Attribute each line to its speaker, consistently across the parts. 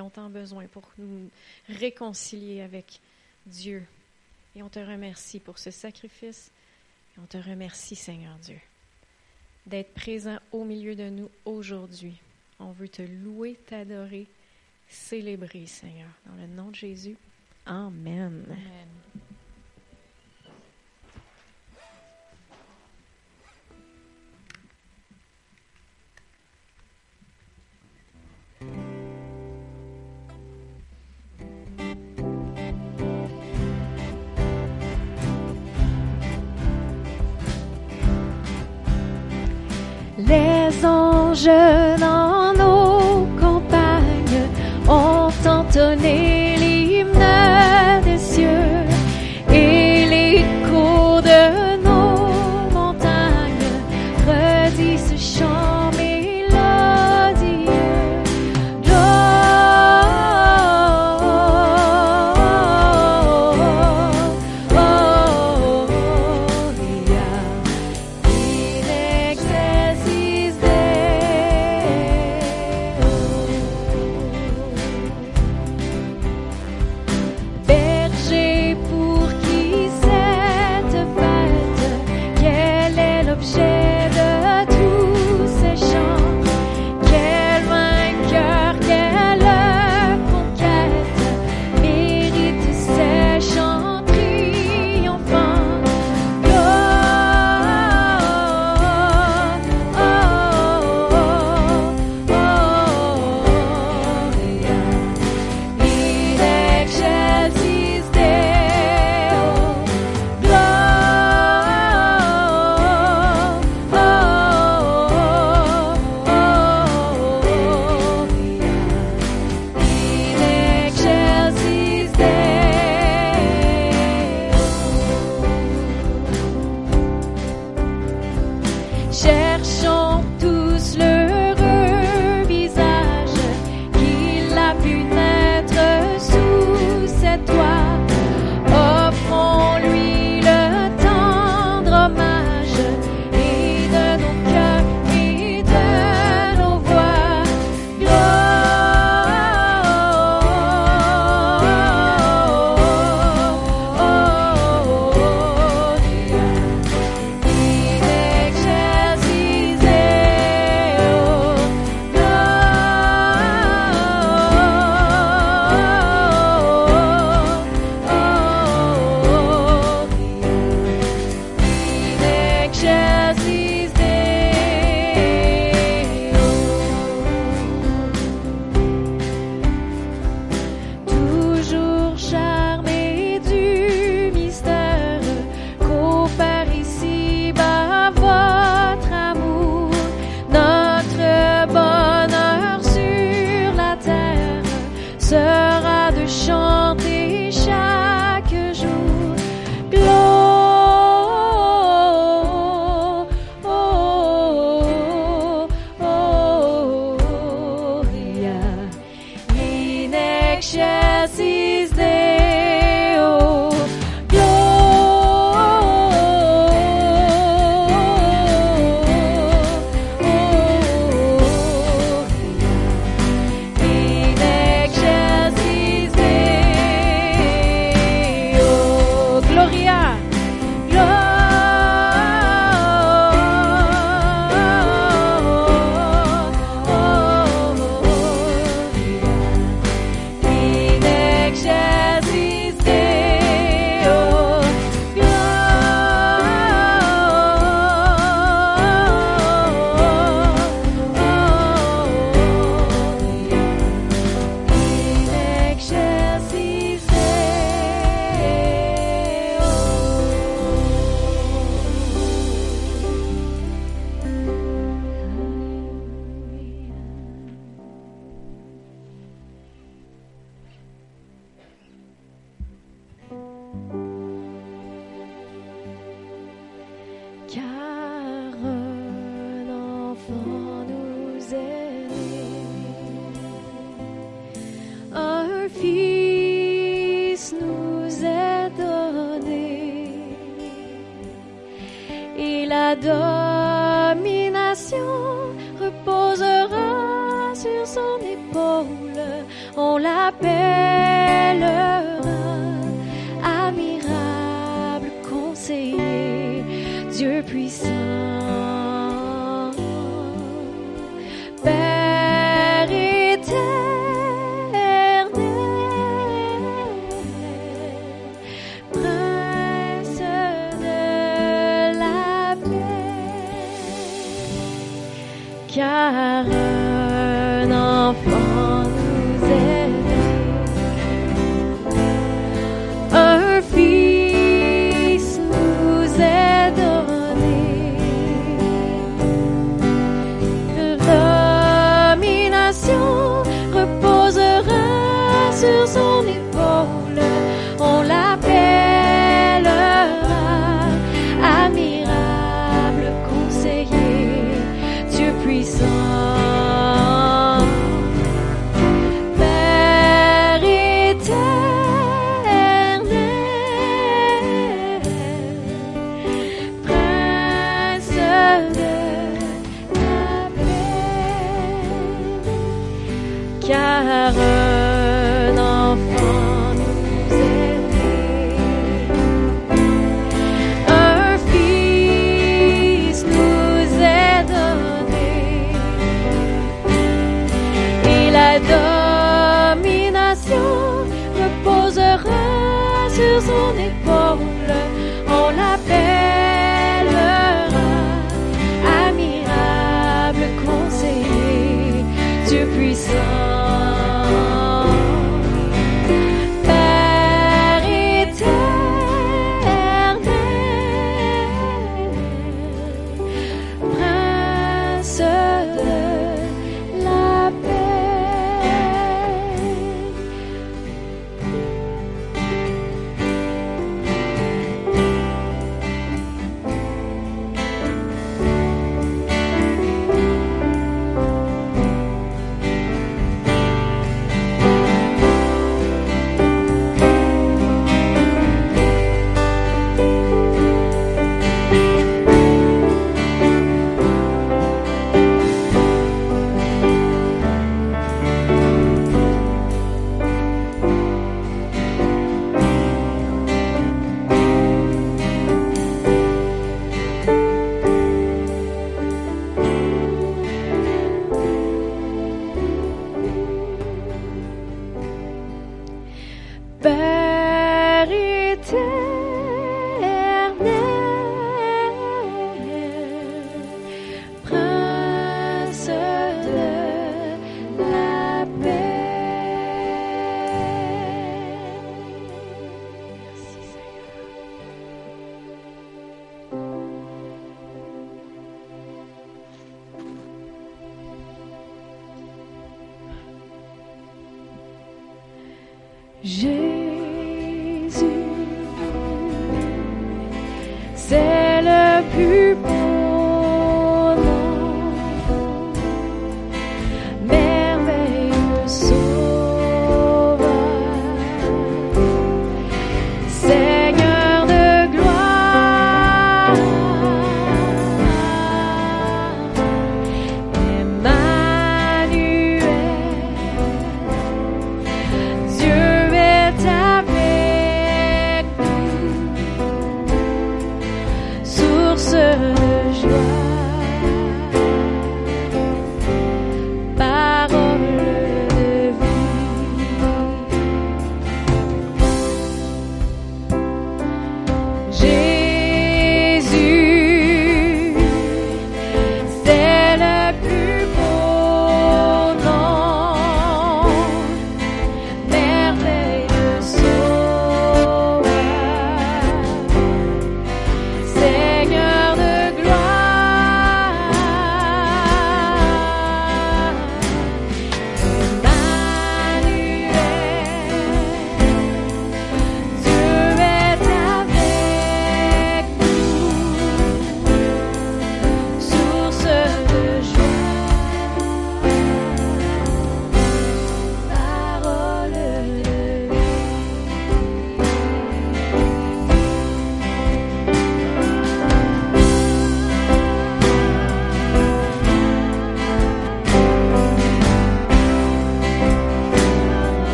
Speaker 1: aurions tant besoin pour nous réconcilier avec Dieu. Et on te remercie pour ce sacrifice. Et on te remercie, Seigneur Dieu, d'être présent au milieu de nous aujourd'hui. On veut te louer, t'adorer, célébrer, Seigneur. Dans le nom de Jésus. Amen. anges dans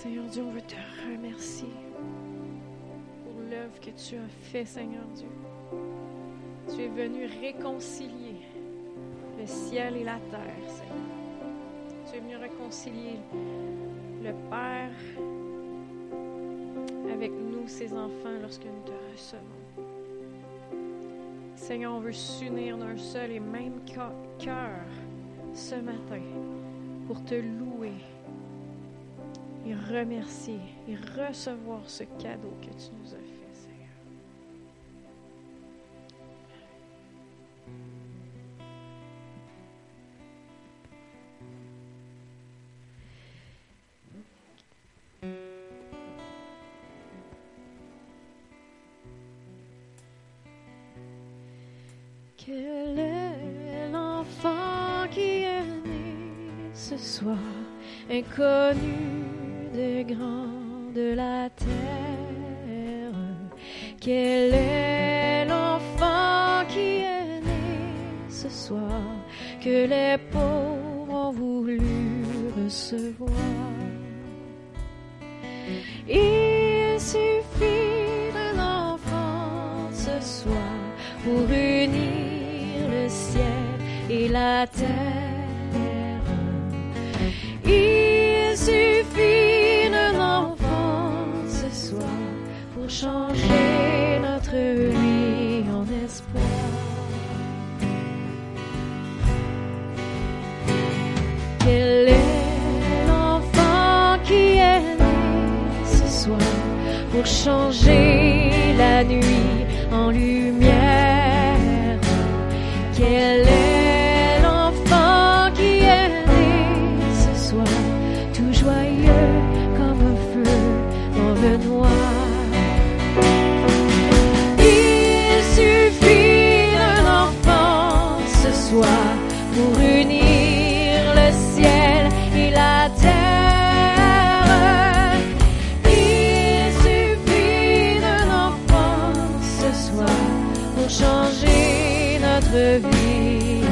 Speaker 1: Seigneur Dieu, on veut te remercier pour l'œuvre que tu as fait, Seigneur Dieu. Tu es venu réconcilier le ciel et la terre, Seigneur. Tu es venu réconcilier le Père avec nous, ses enfants, lorsque nous te recevons. Seigneur, on veut s'unir d'un seul et même cœur ce matin pour te louer remercier et recevoir ce cadeau que tu nous as fait. The vie.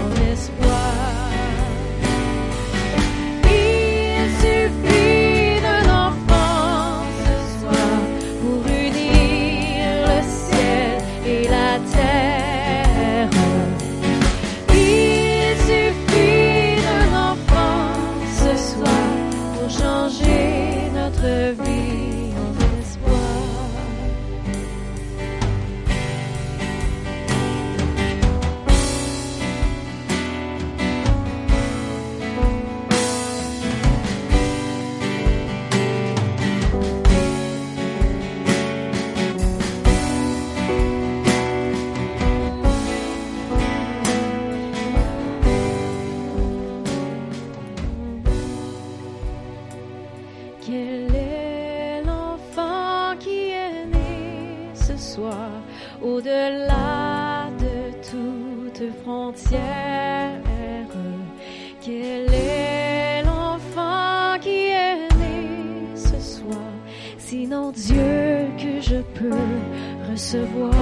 Speaker 1: Quel est l'enfant qui est né ce soir, sinon Dieu que je peux recevoir?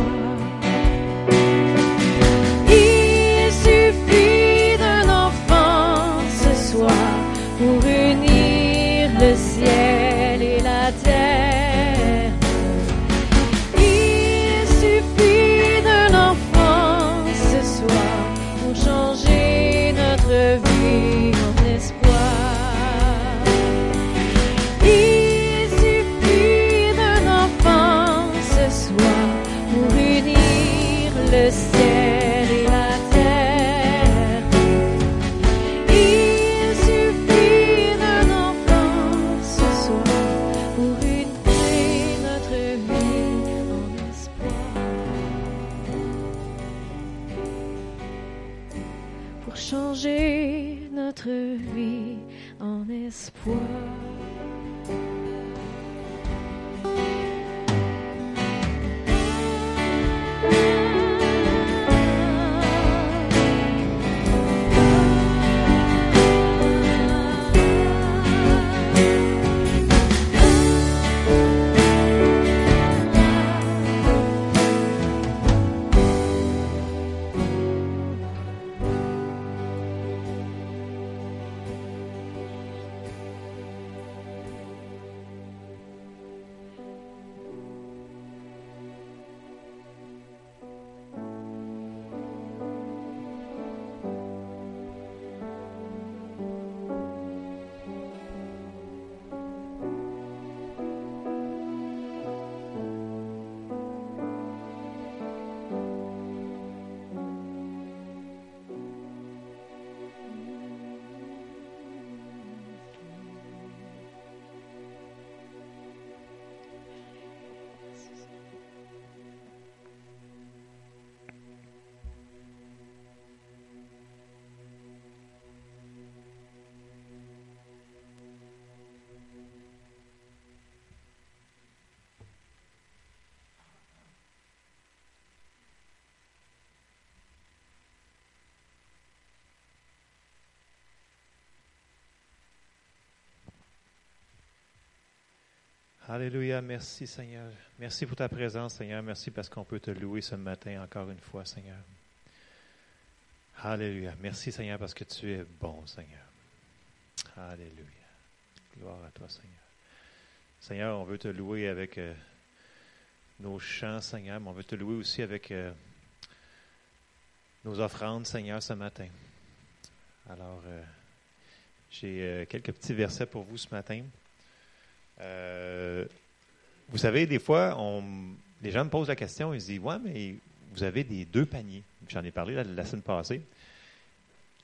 Speaker 2: Alléluia, merci Seigneur. Merci pour ta présence, Seigneur. Merci parce qu'on peut te louer ce matin encore une fois, Seigneur. Alléluia. Merci Seigneur parce que tu es bon, Seigneur. Alléluia. Gloire à toi, Seigneur. Seigneur, on veut te louer avec euh, nos chants, Seigneur, mais on veut te louer aussi avec euh, nos offrandes, Seigneur, ce matin. Alors, euh, j'ai quelques petits versets pour vous ce matin. Euh, vous savez, des fois, les gens me posent la question, ils se disent, ouais, mais vous avez des deux paniers. J'en ai parlé la, la, semaine passée.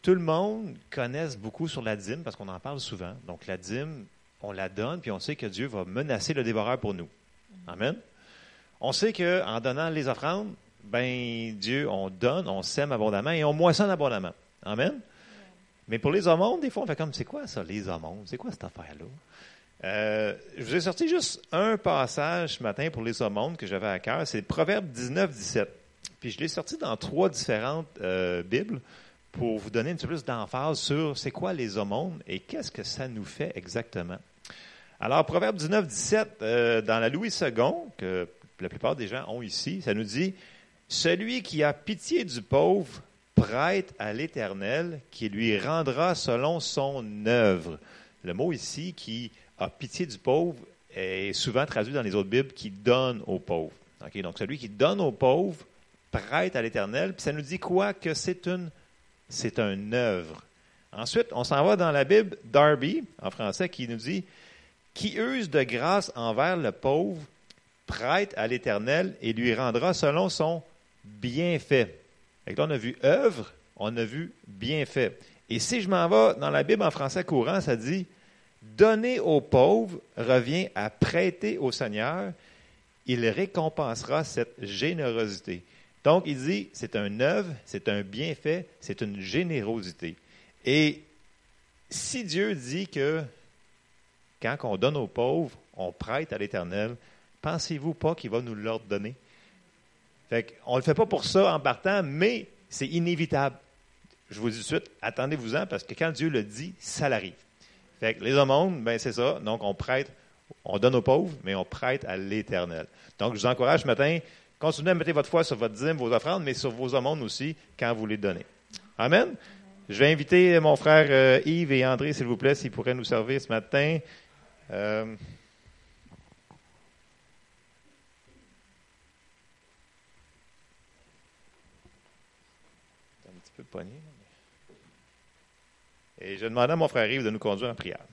Speaker 2: Tout le monde connaît beaucoup sur la dîme parce qu'on en parle souvent. Donc, la dîme, on la donne, puis on sait que Dieu va menacer le dévoreur pour nous. Amen. On sait qu'en donnant les offrandes, ben Dieu, on donne, on sème abondamment et on moissonne abondamment. Amen. Mais pour les aumônes, des fois, on fait comme, c'est quoi ça, les aumônes? C'est quoi cette affaire-là? Euh, je vous ai sorti juste un passage ce matin pour les aumônes que j'avais à cœur. C'est Proverbe 19, 17. Puis je l'ai sorti dans trois différentes euh, Bibles pour vous donner un peu plus d'emphase sur c'est quoi les aumônes et qu'est-ce que ça nous fait exactement. Alors, Proverbe 19, 17, euh, dans la Louis II, que la plupart des gens ont ici, ça nous dit Celui qui a pitié du pauvre prête à l'Éternel, qui lui rendra selon son œuvre. Le mot ici qui a pitié du pauvre est souvent traduit dans les autres Bibles qui donne aux pauvres. Donc, celui qui donne aux pauvres prête à l'Éternel. Puis ça nous dit quoi? Que c'est une, c'est une œuvre. Ensuite, on s'en va dans la Bible Darby, en français, qui nous dit Qui use de grâce envers le pauvre prête à l'Éternel et lui rendra selon son bienfait. Et là, on a vu œuvre, on a vu bienfait. Et si je m'en vais dans la Bible en français courant, ça dit Donner aux pauvres revient à prêter au Seigneur. Il récompensera cette générosité. Donc, il dit, c'est un œuvre, c'est un bienfait, c'est une générosité. Et si Dieu dit que quand on donne aux pauvres, on prête à l'Éternel, pensez-vous pas qu'il va nous l'ordonner? On ne le fait pas pour ça en partant, mais c'est inévitable. Je vous dis tout de suite, attendez-vous-en, parce que quand Dieu le dit, ça l'arrive. Fait que les aumônes, ben c'est ça. Donc, on prête, on donne aux pauvres, mais on prête à l'Éternel. Donc, je vous encourage ce matin, continuez à mettre votre foi sur votre dîme, vos offrandes, mais sur vos aumônes aussi, quand vous les donnez. Amen? Je vais inviter mon frère euh, Yves et André, s'il vous plaît, s'ils pourraient nous servir ce matin. Euh, un petit peu pogné. Et je demandais à mon frère Yves de nous conduire en prière.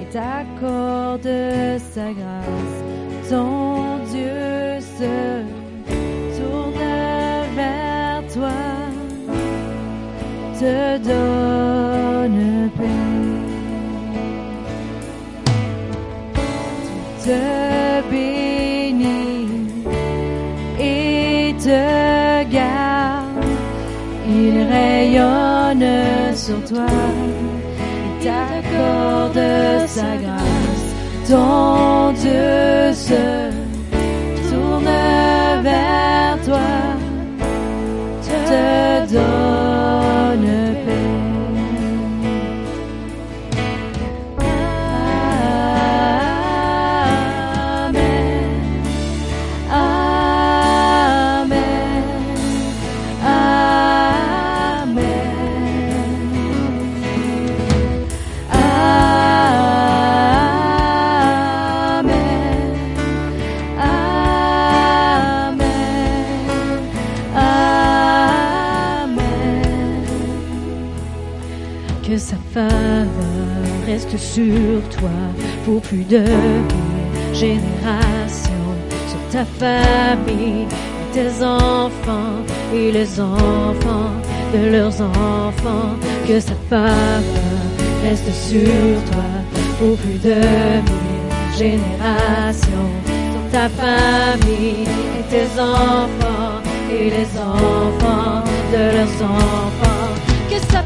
Speaker 1: Et t'accorde sa grâce. Ton Dieu se tourne vers toi, te donne paix. Tu te bénis et te garde. Il rayonne sur toi t'accorde sa grâce. Ton Dieu se tourne vers toi, te donne sur toi pour plus de mille générations, sur ta famille, et tes enfants et les enfants de leurs enfants, que sa faveur reste sur toi pour plus de mille générations, sur ta famille et tes enfants et les enfants de leurs enfants, que sa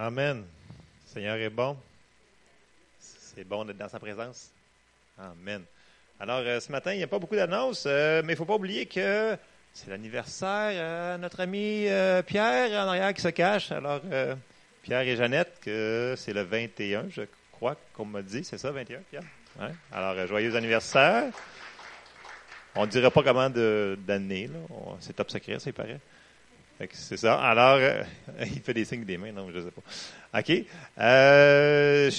Speaker 2: Amen. Le Seigneur est bon. C'est bon d'être dans sa présence. Amen. Alors, euh, ce matin, il n'y a pas beaucoup d'annonces, euh, mais il ne faut pas oublier que c'est l'anniversaire de notre ami euh, Pierre en arrière qui se cache. Alors, Pierre et Jeannette, que c'est le 21, je crois qu'on m'a dit. C'est ça, 21, Pierre? Alors, joyeux anniversaire. On ne dirait pas comment d'année. C'est top secret, ça, il paraît. C'est ça. Alors, il fait des signes des mains, non, je ne sais pas. OK. Euh,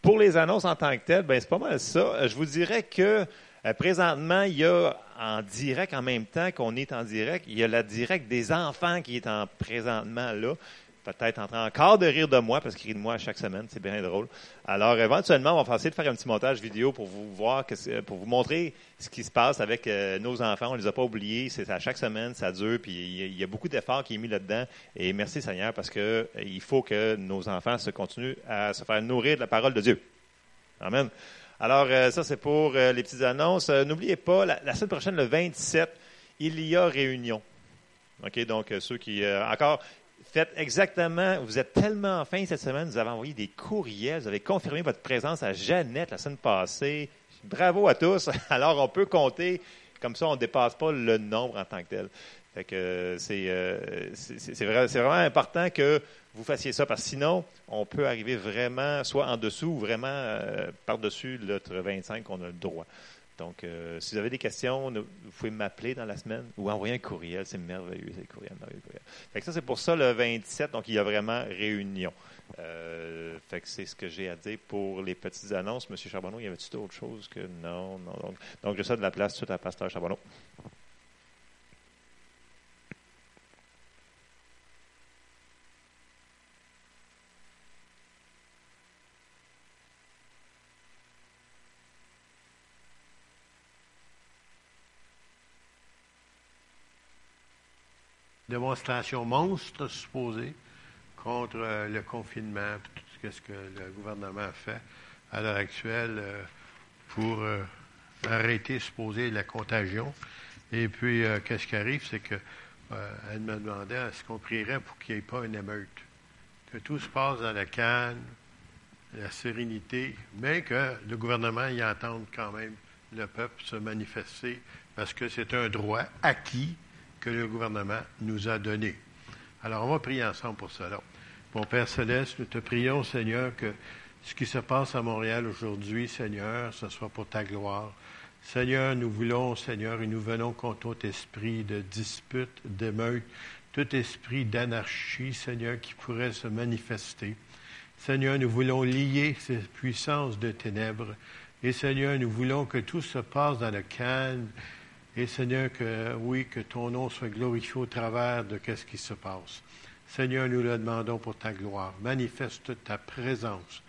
Speaker 2: pour les annonces en tant que telles, ben, c'est pas mal ça. Je vous dirais que euh, présentement, il y a en direct, en même temps qu'on est en direct, il y a la direct des enfants qui est en présentement là peut-être en train encore de rire de moi parce qu'il rit de moi chaque semaine, c'est bien drôle. Alors éventuellement, on va essayer de faire un petit montage vidéo pour vous voir, pour vous montrer ce qui se passe avec euh, nos enfants. On les a pas oubliés, c'est à chaque semaine, ça dure, puis il y, a beaucoup d'efforts qui est mis là-dedans. Et merci Seigneur parce que euh, il faut que nos enfants se continuent à se faire nourrir de la parole de Dieu. Amen. Alors euh, ça c'est pour les petites annonces. N'oubliez pas, la semaine prochaine, le 27, il y a réunion. OK, donc ceux qui encore faites exactement, vous êtes tellement fin cette semaine, vous avez envoyé des courriels, vous avez confirmé votre présence à Jeannette la semaine passée. Bravo à tous. Alors, on peut compter, comme ça, on ne dépasse pas le nombre en tant que tel. Fait que c'est, euh, c'est, vraiment important que vous fassiez ça, parce que sinon, on peut arriver vraiment soit en dessous ou vraiment euh, par-dessus notre 25 qu'on a le droit. Donc, euh, si vous avez des questions, vous pouvez m'appeler dans la semaine ou envoyer un courriel. C'est merveilleux, c'est courriel, merveilleux courriel. Fait que ça, c'est pour ça le 27. Donc, il y a vraiment réunion. Euh, fait que c'est ce que j'ai à dire pour les petites annonces. Monsieur Charbonneau, y avait-il autre chose que non, non? Donc, donc je de la place tout à Pasteur Charbonneau.
Speaker 3: Démonstration monstre supposée contre euh, le confinement, tout ce que le gouvernement fait à l'heure actuelle euh, pour euh, arrêter supposé la contagion. Et puis, qu'est-ce qui arrive, c'est que elle me demandait est-ce qu'on prierait pour qu'il n'y ait pas une émeute, que tout se passe dans la calme, la sérénité, mais que le gouvernement y entende quand même le peuple se manifester parce que c'est un droit acquis que le gouvernement nous a donné. Alors, on va prier ensemble pour cela. Mon Père céleste, nous te prions, Seigneur, que ce qui se passe à Montréal aujourd'hui, Seigneur, ce soit pour ta gloire. Seigneur, nous voulons, Seigneur, et nous venons contre tout esprit de dispute, d'émeute, tout esprit d'anarchie, Seigneur, qui pourrait se manifester. Seigneur, nous voulons lier ces puissances de ténèbres. Et Seigneur, nous voulons que tout se passe dans le calme et Seigneur, que oui, que ton nom soit glorifié au travers de ce qui se passe. Seigneur, nous le demandons pour ta gloire. Manifeste ta présence.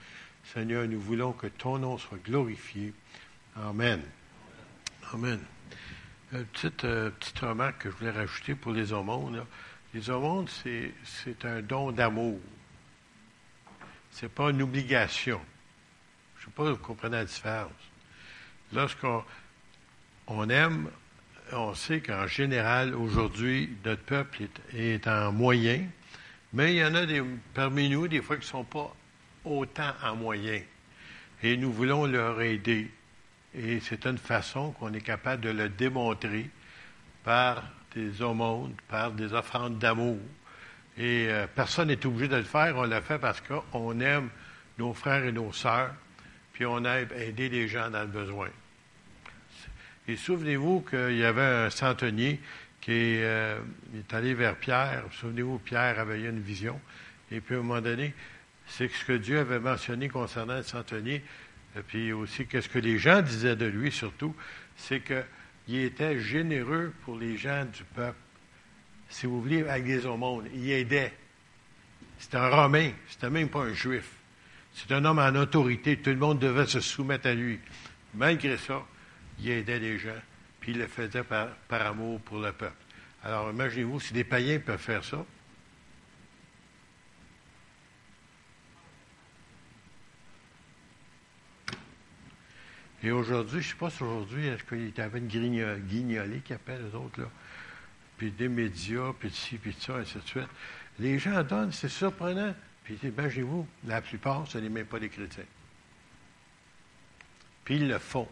Speaker 3: Seigneur, nous voulons que ton nom soit glorifié. Amen. Amen. Une petite, euh, petite remarque que je voulais rajouter pour les aumônes. Les aumônes, c'est, un don d'amour. C'est pas une obligation. Je ne sais pas si vous comprenez la différence. Lorsqu'on on aime, on sait qu'en général, aujourd'hui, notre peuple est, en moyen, mais il y en a parmi nous, des fois, qui ne sont pas autant en moyen. Et nous voulons leur aider. Et c'est une façon qu'on est capable de le démontrer par des aumônes, par des offrandes d'amour. Et euh, personne n'est obligé de le faire. On le fait parce qu'on aime nos frères et nos sœurs, puis on aime aider les gens dans le besoin. Et souvenez-vous qu'il y avait un centenier qui est, euh, est allé vers Pierre. Souvenez-vous, Pierre avait eu une vision. Et puis, à un moment donné, c'est ce que Dieu avait mentionné concernant le centenier, et puis aussi qu'est-ce que les gens disaient de lui surtout, c'est qu'il était généreux pour les gens du peuple. Si vous voulez, avec des aumônes, il aidait. C'était un Romain, c'était même pas un Juif. C'est un homme en autorité, tout le monde devait se soumettre à lui. Malgré ça, il aidait les gens, puis il le faisait par, amour pour le peuple. Alors imaginez-vous, si des païens peuvent faire ça, Et aujourd'hui, je ne sais pas si aujourd'hui, est-ce qu'il y avait une guignolée qui appelle les autres, là, puis des médias, puis de ci, puis de ça, ainsi de suite. Les gens donnent, c'est surprenant. Puis imaginez-vous, la plupart, ce n'est même pas des chrétiens. Puis ils le font.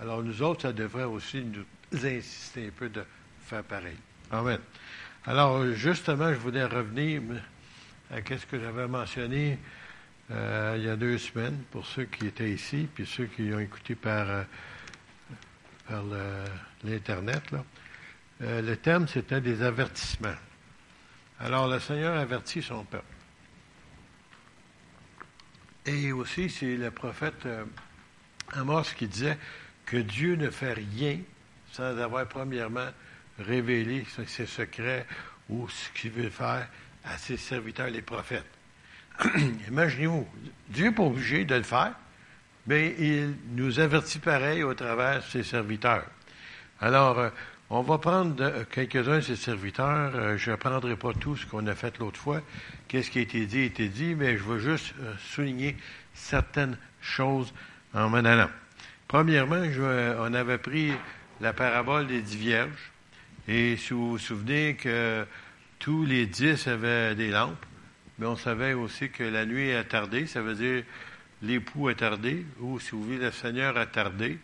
Speaker 3: Alors nous autres, ça devrait aussi nous insister un peu de faire pareil. Amen. Alors justement, je voulais revenir à ce que j'avais mentionné euh, il y a deux semaines pour ceux qui étaient ici, puis ceux qui ont écouté par, euh, par l'Internet. Euh, le thème, c'était des avertissements. Alors, le Seigneur avertit son peuple. Et aussi, c'est le prophète Amos qui disait que Dieu ne fait rien sans avoir premièrement révélé ses secrets ou ce qu'il veut faire à ses serviteurs, les prophètes. Imaginez-vous, Dieu n'est pas obligé de le faire, mais il nous avertit pareil au travers de ses serviteurs. Alors, euh, on va prendre quelques-uns de ses serviteurs. Euh, je ne prendrai pas tout ce qu'on a fait l'autre fois. Qu'est-ce qui a été dit a été dit, mais je veux juste euh, souligner certaines choses en m'en allant. Premièrement, on avait pris la parabole des dix vierges. Et si vous vous souvenez que tous les dix avaient des lampes, mais on savait aussi que la nuit a tardé, ça veut dire l'époux a tardé, ou si vous voulez, le Seigneur a tardé,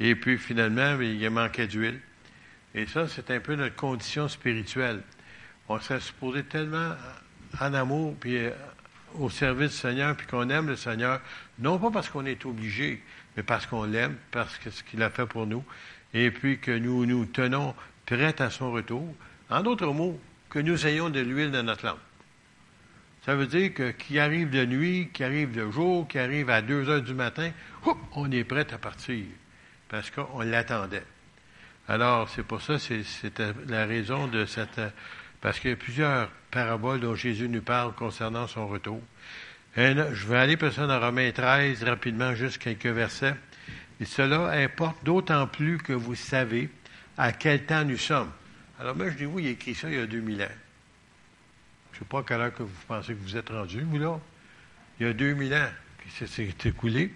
Speaker 3: et puis finalement, il manquait d'huile. Et ça, c'est un peu notre condition spirituelle. On serait supposé tellement en amour, puis euh, au service du Seigneur, puis qu'on aime le Seigneur, non pas parce qu'on est obligé, mais parce qu'on l'aime, parce que ce qu'il a fait pour nous, et puis que nous nous tenons prêts à son retour. En d'autres mots, que nous ayons de l'huile dans notre lampe. Ça veut dire que qui arrive de nuit, qui arrive de jour, qui arrive à 2 heures du matin, on est prêt à partir parce qu'on l'attendait. Alors, c'est pour ça, c'était la raison de cette... Parce qu'il y a plusieurs paraboles dont Jésus nous parle concernant son retour. Je vais aller peut dans Romains 13, rapidement, juste quelques versets. Et cela importe d'autant plus que vous savez à quel temps nous sommes. Alors, moi, je dis, vous, il a écrit ça il y a 2000 ans. Je ne sais pas à quelle heure que vous pensez que vous êtes rendu, vous, là. Il y a 2000 ans que s'est écoulé.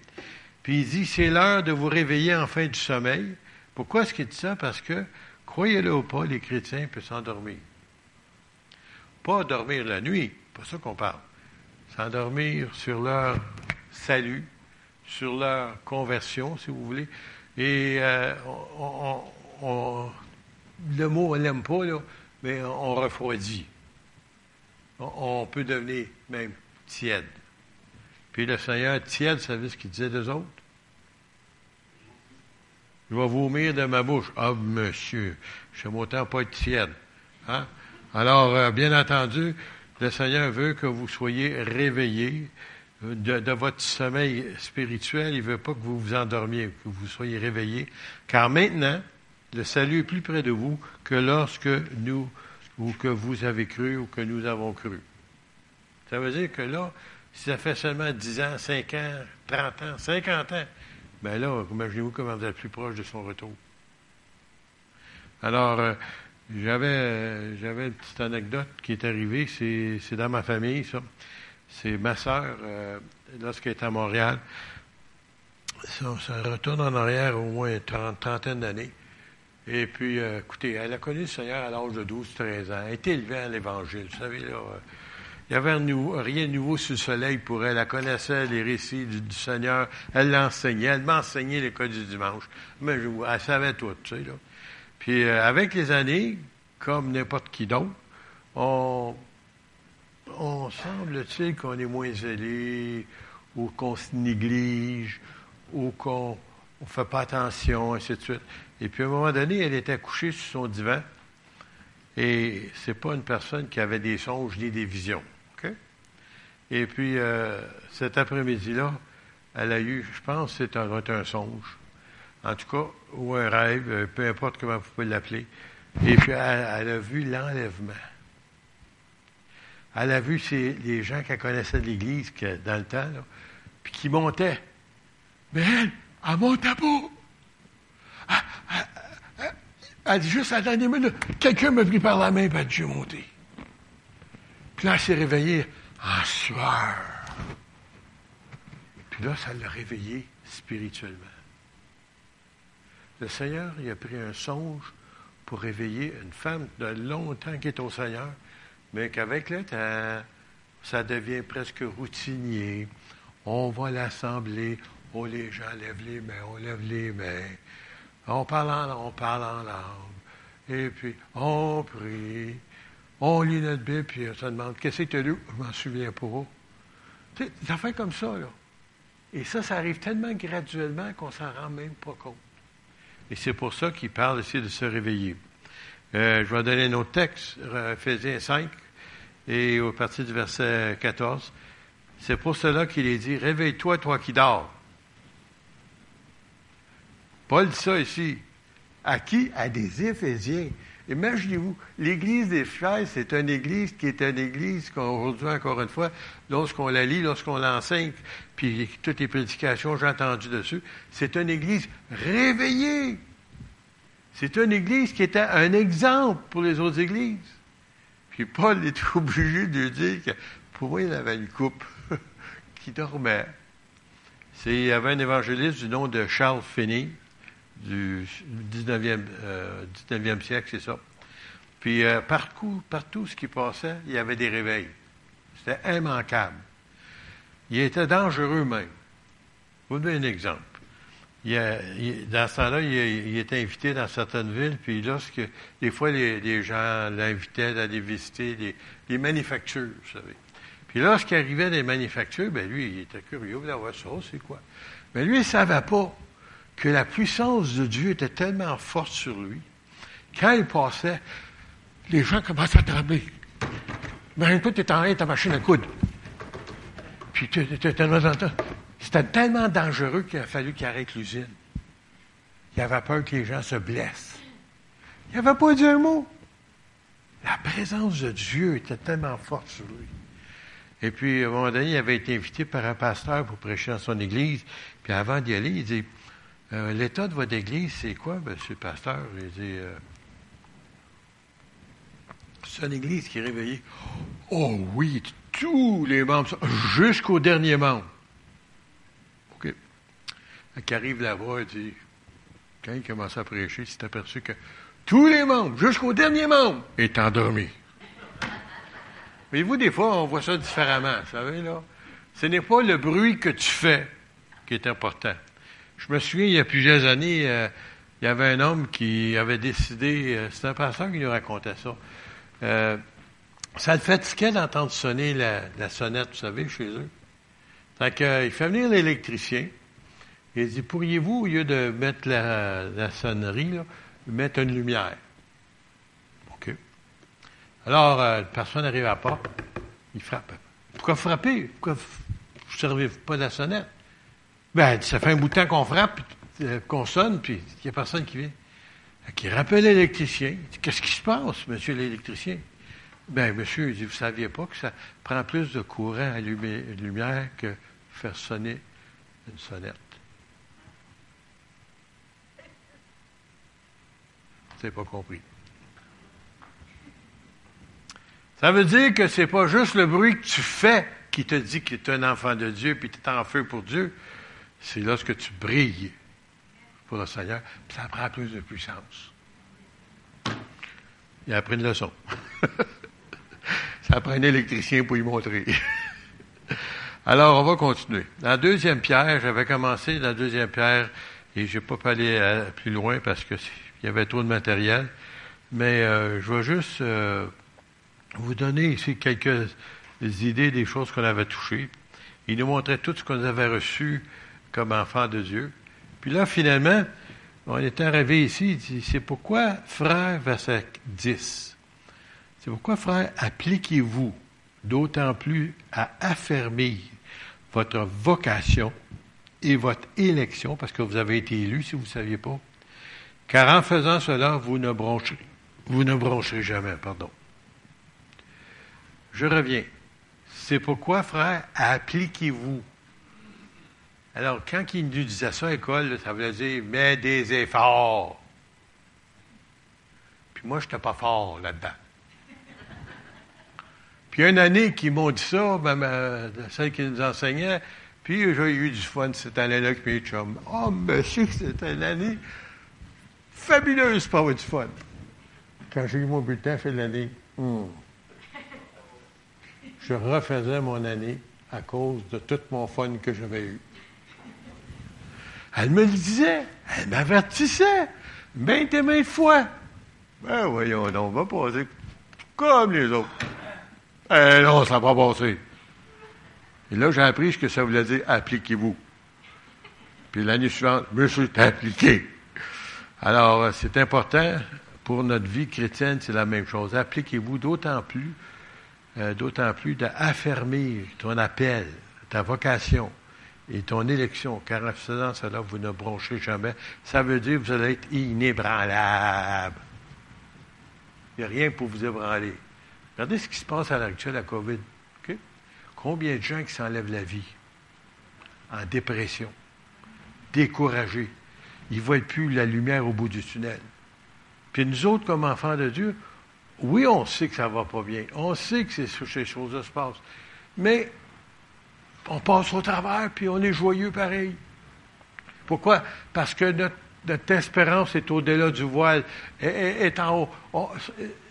Speaker 3: Puis il dit, c'est l'heure de vous réveiller en fin du sommeil. Pourquoi est-ce qu'il dit ça? Parce que, croyez-le ou pas, les chrétiens peuvent s'endormir. Pas dormir la nuit, pas ça qu'on parle. S'endormir sur leur salut, sur leur conversion, si vous voulez. Et euh, le mot, on l'aime pas, là, mais on refroidit on peut devenir même tiède. Puis le Seigneur, tiède, vous savez ce qu'il disait des autres? Je vais vomir de ma bouche. Ah, monsieur, je ne autant pas tiède. Hein? Alors, euh, bien entendu, le Seigneur veut que vous soyez réveillés euh, de, votre sommeil spirituel. Il ne veut pas que vous vous endormiez, que vous soyez réveillés. Car maintenant, le salut est plus près de vous que lorsque nous ou que vous avez cru ou que nous avons cru. Ça veut dire que là, si ça fait seulement 10 ans, 5 ans, 30 ans, 50 ans, bien là, imaginez-vous comment vous êtes plus proche de son retour. Alors, euh, j'avais, j'avais une petite anecdote qui est arrivée, c'est, c'est dans ma famille, ça. C'est ma sœur, euh, lorsqu'elle est à Montréal. Ça, retourne en arrière au moins une trentaine d'années. Et puis, euh, écoutez, elle a connu le Seigneur à l'âge de 12, 13 ans. Elle a été élevée à l'Évangile. Vous savez, là, euh, il n'y avait rien de nouveau sous le soleil pour elle. Elle connaissait les récits du, Seigneur. Elle l'enseignait. Elle m'enseignait l'école du dimanche. Mais je, elle savait tout, tu sais, là. Puis, euh, avec les années, comme n'importe qui d'autre, on, on semble-t-il qu'on est moins zélé, ou qu'on se néglige, ou qu'on ne fait pas attention, ainsi de suite. Et puis, à un moment donné, elle était couchée sur son divan. Et c'est pas une personne qui avait des songes ni des visions. Et puis, euh, cet après-midi-là, elle a eu, je pense, c'est un, un songe. En tout cas, ou un rêve, euh, peu importe comment vous pouvez l'appeler. Et puis, elle, a vu l'enlèvement. Elle a vu les gens qu'elle connaissait de l'Église dans le temps, puis qui montaient. Mais elle, elle montait pas. Elle dit juste à la minute, quelqu'un m'a pris par la main, a dit, monté. Puis là, elle s'est réveillée en sueur. Puis là, ça l'a réveillée spirituellement. Le Seigneur, il a pris un songe pour réveiller une femme de longtemps qui est au Seigneur, mais qu'avec le temps, ça devient presque routinier. On va l'assemblée. Oh, les gens lèvent les mains, on lève les mains. On parle en, on parle en langue. Et puis, on prie. On lit notre Bible, puis on se demande Qu'est-ce que tu as lu? Je m'en souviens pas. Tu sais, des affaires comme ça, là. Et ça, ça arrive tellement graduellement qu'on s'en rend même pas compte. Et c'est pour ça qu'il parle ici de se réveiller. Euh, je vais donner un autre texte, Ephésiens 5, et au partir du verset 14. C'est pour cela qu'il est dit Réveille-toi, toi qui dors. Paul dit ça ici. À qui? À des Éphésiens. Imaginez-vous, l'Église des frères, c'est une Église qui est une Église qu'aujourd'hui, encore une fois, lorsqu'on la lit, lorsqu'on l'enseigne, puis toutes les prédications j'ai entendues dessus, c'est une Église réveillée. C'est une Église qui était un exemple pour les autres Églises. Puis Paul est obligé de dire que pour moi, il avait une coupe qui dormait. Il y avait un évangéliste du nom de Charles Finney, du 19e, euh, siècle, c'est ça. Puis euh, partout, partout ce qui passait, il y avait des réveils. C'était immanquable. Il était dangereux même. Je vous donner un exemple. dans ce temps-là, il, était invité dans certaines villes, puis lorsque, des fois, les, gens l'invitaient d'aller visiter les, les, manufactures, vous savez. Puis lorsqu'il arrivait des manufactures, ben lui, il était curieux, il voir ça, c'est quoi. Mais lui, il ne savait pas que la puissance de Dieu était tellement forte sur lui. Quand il passait, les gens commençaient à trembler. Mais toi, tu es en train de ta machine à coudre. Puis tu C'était tellement dangereux qu'il a fallu qu'il arrête l'usine. Il avait peur que les gens se blessent. Il n'avait pas dit un mot. La présence de Dieu était tellement forte sur lui. Et puis, à un moment donné, il avait été invité par un pasteur pour prêcher dans son église. Puis avant d'y aller, il dit euh, l'état de votre Église, c'est quoi, monsieur le pasteur? Il dit, euh, c'est une Église qui est réveillée. Oh oui, tous les membres, jusqu'au dernier membre. OK. Qui arrive là-bas, il dit, quand il commence à prêcher, il s'est aperçu que tous les membres, jusqu'au dernier membre, est endormi. Voyez-vous, des fois, on voit ça différemment, vous savez, là. Ce n'est pas le bruit que tu fais qui est important. Je me souviens, il y a plusieurs années, euh, il y avait un homme qui avait décidé, euh, c'est un pasteur qui nous racontait ça, euh, ça le fatiguait d'entendre sonner la, sonnette, vous savez, chez eux. Fait qu'il fait venir l'électricien. Il dit, pourriez-vous, au lieu de mettre la, sonnerie, mettre une lumière? OK. Alors, la personne arrive à porte, il frappe. Pourquoi frapper? Pourquoi vous ne servez pas de la sonnette? Ben, ça fait un bout de temps qu'on frappe, euh, qu'on sonne, puis il n'y a personne qui vient. Qui rappelle l'électricien. Qu'est-ce qui se passe, monsieur l'électricien? Ben, monsieur, il dit, vous ne saviez pas que ça prend plus de courant à allumer lumière que faire sonner une sonnette. Vous n'avez pas compris. Ça veut dire que c'est pas juste le bruit que tu fais qui te dit que tu es un enfant de Dieu puis tu es en feu pour Dieu c'est lorsque tu brilles pour le Seigneur, puis ça prend plus de puissance. Il a appris une leçon. ça prend un électricien pour y montrer. Alors, on va continuer. La deuxième pierre, j'avais commencé la deuxième pierre, et je n'ai pas pu aller euh, plus loin parce qu'il y avait trop de matériel. Mais euh, je vais juste euh, vous donner ici quelques idées des choses qu'on avait touchées. Il nous montrait tout ce qu'on avait reçu comme enfant de Dieu. Puis là, finalement, on est arrivé ici, il dit, c'est pourquoi, frère, verset 10, c'est pourquoi, frère, appliquez-vous d'autant plus à affermir votre vocation et votre élection, parce que vous avez été élu, si vous ne saviez pas. Car en faisant cela, vous ne broncherez, vous ne broncherez jamais, pardon. Je reviens. C'est pourquoi, frère, appliquez-vous alors, quand il nous disait ça à l'école, ça voulait dire mets des efforts. Puis moi, je n'étais pas fort là-dedans. Puis une année qu'ils m'ont dit ça, ben, celle qui nous enseignait, puis j'ai eu du fun cette année-là avec mes chums. Oh, monsieur, c'était une année fabuleuse pour avoir du fun. Quand j'ai eu mon bulletin, fait l'année, hmm. je refaisais mon année à cause de tout mon fun que j'avais eu. Elle me le disait, elle m'avertissait, maintes et maintes fois. Ben voyons on va passer comme les autres. Eh non, ça va pas passer. Et là, j'ai appris ce que ça voulait dire appliquez-vous. Puis l'année suivante, je me suis appliqué. Alors, c'est important pour notre vie chrétienne, c'est la même chose. Appliquez-vous d'autant plus, euh, d'autant plus d'affermir ton appel, ta vocation et ton élection, car en cela, vous ne bronchez jamais. Ça veut dire que vous allez être inébranlable. Il n'y a rien pour vous ébranler. Regardez ce qui se passe à l'heure actuelle, la COVID. Combien de gens qui s'enlèvent la vie en dépression, découragés? Ils ne voient plus la lumière au bout du tunnel. Puis nous autres, comme enfants de Dieu, oui, on sait que ça ne va pas bien. On sait que ces, ces choses-là se passent. Mais on passe au travers, puis on est joyeux pareil. Pourquoi? Parce que notre, espérance est au-delà du voile, est, en haut.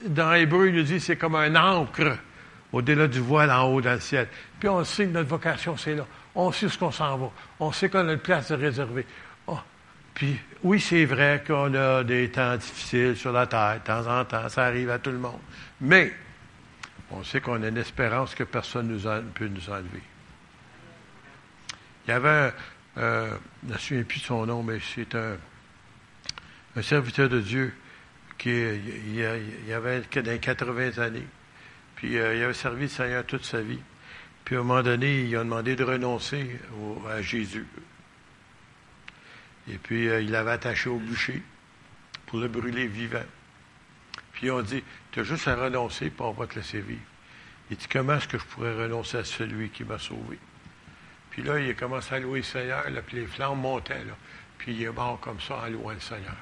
Speaker 3: dans Hébreu, il nous dit c'est comme un encre au-delà du voile en haut dans le ciel. Puis on sait que notre vocation, c'est là. On sait ce qu'on s'en va. On sait qu'on a une place réservée. Oh. Puis oui, c'est vrai qu'on a des temps difficiles sur la terre, de temps en temps, ça arrive à tout le monde. Mais on sait qu'on a une espérance que personne ne peut nous enlever. Il y avait euh, je ne me souviens plus de son nom, mais c'est un, serviteur de Dieu qui il, avait dans 80 années. Puis euh, il avait servi le Seigneur toute sa vie. Puis à un moment donné, il a demandé de renoncer à Jésus. Et puis euh, il l'avait attaché au bûcher pour le brûler vivant. Puis on dit, tu as juste à renoncer, puis on te laisser vivre. Il dit, comment est-ce que je pourrais renoncer à celui qui m'a sauvé? Puis là, il a commencé à louer le Seigneur, puis les flammes montaient, là. Puis il est mort comme ça en louant le Seigneur.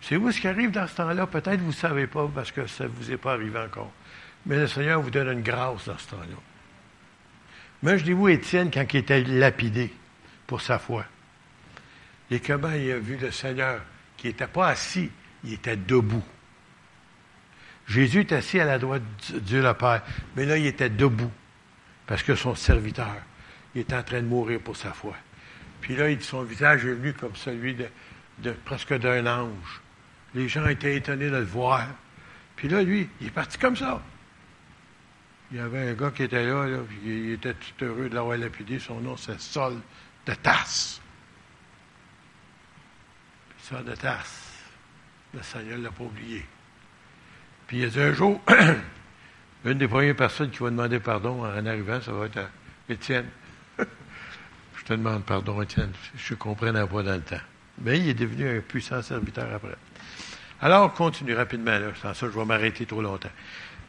Speaker 3: C'est vous ce qui arrive dans ce temps-là? Peut-être vous ne savez pas parce que ça ne vous est pas arrivé encore. Mais le Seigneur vous donne une grâce dans ce temps-là. Mais je dis vous, Étienne, quand il était lapidé pour sa foi, et comment il a vu le Seigneur, qui n'était pas assis, il était debout. Jésus est assis à la droite de Dieu le Père, mais là, il était debout, parce que son serviteur, il était en train de mourir pour sa foi. Puis là, son visage est venu comme celui de presque d'un ange. Les gens étaient étonnés de le voir. Puis là, lui, il est parti comme ça. Il y avait un gars qui était là, il était tout heureux de l'avoir lapidé. Son nom, c'est Sol de Tasse. Sol de Tasse. Le Seigneur ne l'a pas oublié. Puis il a dit un jour, une des premières personnes qui va demander pardon en arrivant, ça va être Étienne. je te demande pardon, Étienne. Je ne comprenais pas dans le temps. Mais il est devenu un puissant serviteur après. Alors, on continue rapidement, là. Sans ça, je vais m'arrêter trop longtemps.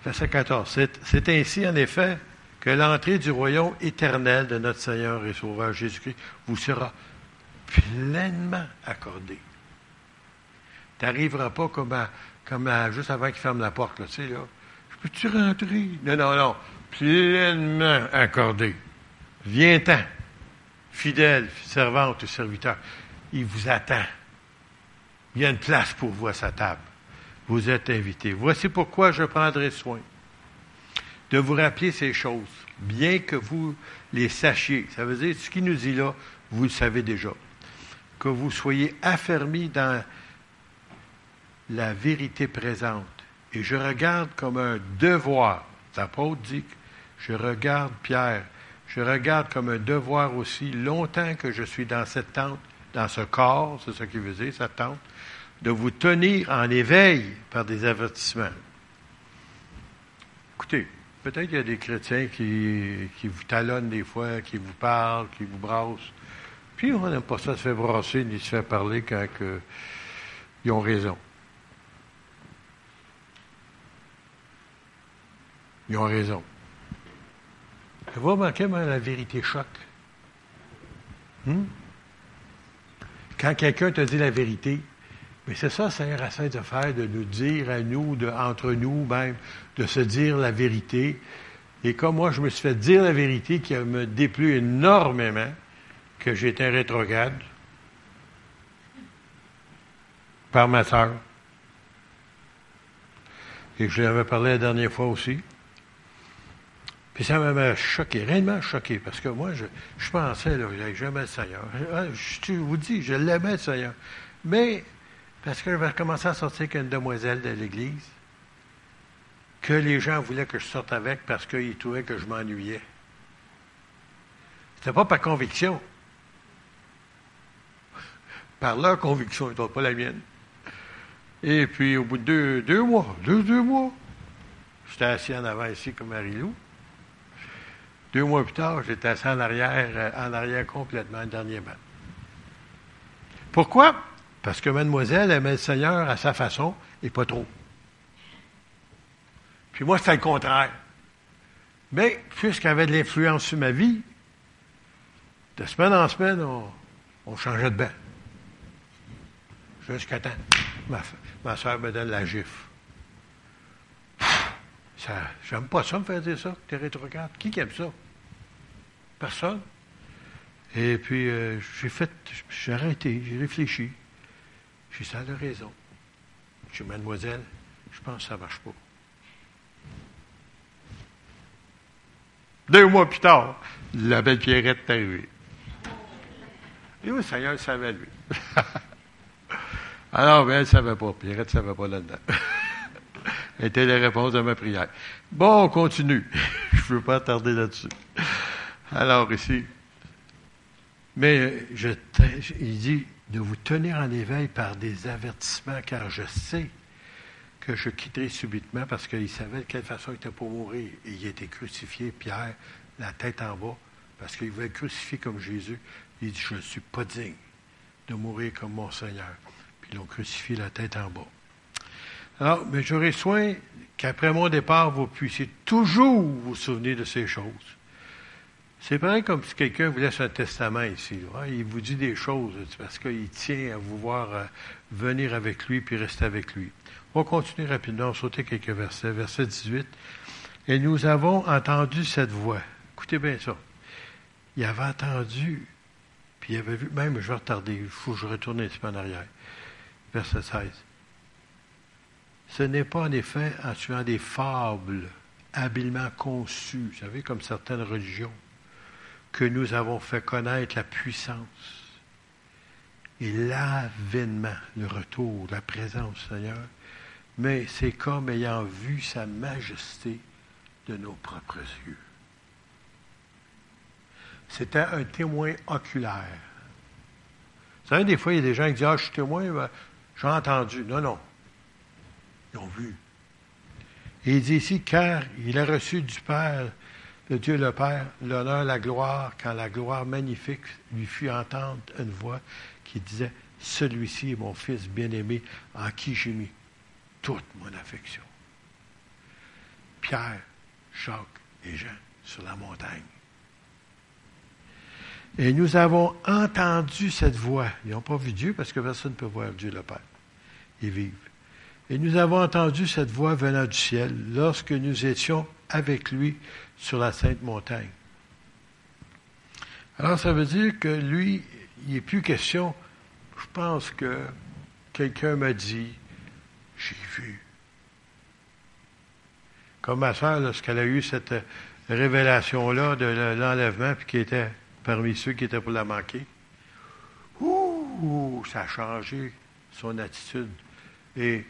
Speaker 3: Verset 14. C'est ainsi, en effet, que l'entrée du royaume éternel de notre Seigneur et Sauveur Jésus-Christ vous sera pleinement accordée. Tu n'arriveras pas comme, comme juste avant qu'il ferme la porte, là, tu sais, là. Peux-tu rentrer? Non, non, non. Pleinement accordé. Viens-t'en. Fidèle, servante ou serviteur. Il vous attend. Il y a une place pour vous à sa table. Vous êtes invité. Voici pourquoi je prendrai soin de vous rappeler ces choses, bien que vous les sachiez. Ça veut dire, ce qu'il nous dit là, vous le savez déjà. Que vous soyez affermis dans la vérité présente. Et je regarde comme un devoir. L'apôtre dit, je regarde Pierre, je regarde comme un devoir aussi, longtemps que je suis dans cette tente, dans ce corps, c'est ce qu'il veut dire, cette tente, de vous tenir en éveil par des avertissements. Écoutez, peut-être qu'il y a des chrétiens qui, vous talonnent des fois, qui vous parlent, qui vous brassent. Puis on n'aime pas ça se faire brasser ni se faire parler quand ils ont raison. Ils ont raison. Vous remarquez, moi, la vérité choque. Hmm? Quand quelqu'un te dit la vérité, mais c'est ça, Seigneur essaie de faire, de nous dire à nous, de, entre nous même, de se dire la vérité. Et comme moi, je me suis fait dire la vérité qui me déplu énormément, que j'étais rétrograde par ma soeur. Et je lui avais parlé la dernière fois aussi. Puis ça m'a choqué, réellement choqué, parce que moi, je, je pensais, là, jamais le Seigneur. Ah, je, vous dis, je l'aimais, le Seigneur. Mais, parce que j'avais commencé à sortir avec une demoiselle de l'Église, que les gens voulaient que je sorte avec parce qu'ils trouvaient que je m'ennuyais. C'était pas par conviction. Par leur conviction, et pas la mienne. Et puis, au bout de deux, deux mois, deux, deux mois, j'étais assis en avant ici comme Marie-Lou. Deux mois plus tard, j'étais assis en arrière, euh, en arrière complètement, dernier banc. Pourquoi? Parce que mademoiselle aimait le Seigneur à sa façon et pas trop. Puis moi, c'était le contraire. Mais, puisqu'elle avait de l'influence sur ma vie, de semaine en semaine, on, changeait de bain. Jusqu'à temps, ma, ma soeur me donne la gifle. Ça, j'aime pas ça me faire dire ça, t'es rétrograde. Qui aime ça? Personne. Et puis, euh, j'ai fait, j'ai arrêté, j'ai réfléchi. J'ai ça a raison. J'ai mademoiselle, je pense que ça ne marche pas. Deux mois plus tard, la belle Pierrette est arrivée. Et le Seigneur savait, lui. Alors, ben, elle ne savait pas. Pierrette ne savait pas là-dedans. était les réponses de ma prière. Bon, on continue. Je ne veux pas tarder là-dessus. Alors, ici. Mais je, il dit de vous tenir en éveil par des avertissements, car je sais que je quitterai subitement parce qu'il savait de quelle façon il était pour mourir. Et il été crucifié, Pierre, la tête en bas, parce qu'il voulait être crucifié comme Jésus. Il dit, je ne suis pas digne de mourir comme mon Seigneur. Puis ils l'ont crucifié la tête en bas. Alors, mais j'aurai soin qu'après mon départ, vous puissiez toujours vous souvenir de ces choses. C'est pareil comme si quelqu'un vous laisse un testament ici. Il vous dit des choses parce qu'il tient à vous voir euh, venir avec lui puis rester avec lui. On va continuer rapidement, on sauter quelques versets. Verset 18. Et nous avons entendu cette voix. Écoutez bien ça. Il avait entendu, puis il avait vu, même je vais retarder, il faut que je retourne un petit peu en arrière. Verset 16. Ce n'est pas en effet en tuant des fables habilement conçues, vous savez, comme certaines religions, que nous avons fait connaître la puissance et l'avènement, le retour, la présence du Seigneur, mais c'est comme ayant vu sa majesté de nos propres yeux. C'était un témoin oculaire. Vous savez, des fois, il y a des gens qui disent Ah, je suis témoin, ben, j'ai entendu. Non, non. Ils ont vu. Et il dit ici, car il a reçu du Père, de Dieu le Père, l'honneur, la gloire, quand la gloire magnifique lui fit entendre une voix qui disait, Celui-ci est mon Fils bien-aimé, en qui j'ai mis toute mon affection. Pierre, Jacques et Jean sur la montagne. Et nous avons entendu cette voix. Ils n'ont pas vu Dieu parce que personne ne peut voir Dieu le Père. Ils vivent. Et nous avons entendu cette voix venant du ciel lorsque nous étions avec lui sur la sainte montagne. Alors ça veut dire que lui, il n'est plus question, je pense que quelqu'un m'a dit, j'ai vu. Comme ma soeur, lorsqu'elle a eu cette révélation-là de l'enlèvement, puis qui était parmi ceux qui étaient pour la manquer, ouh, ça a changé son attitude et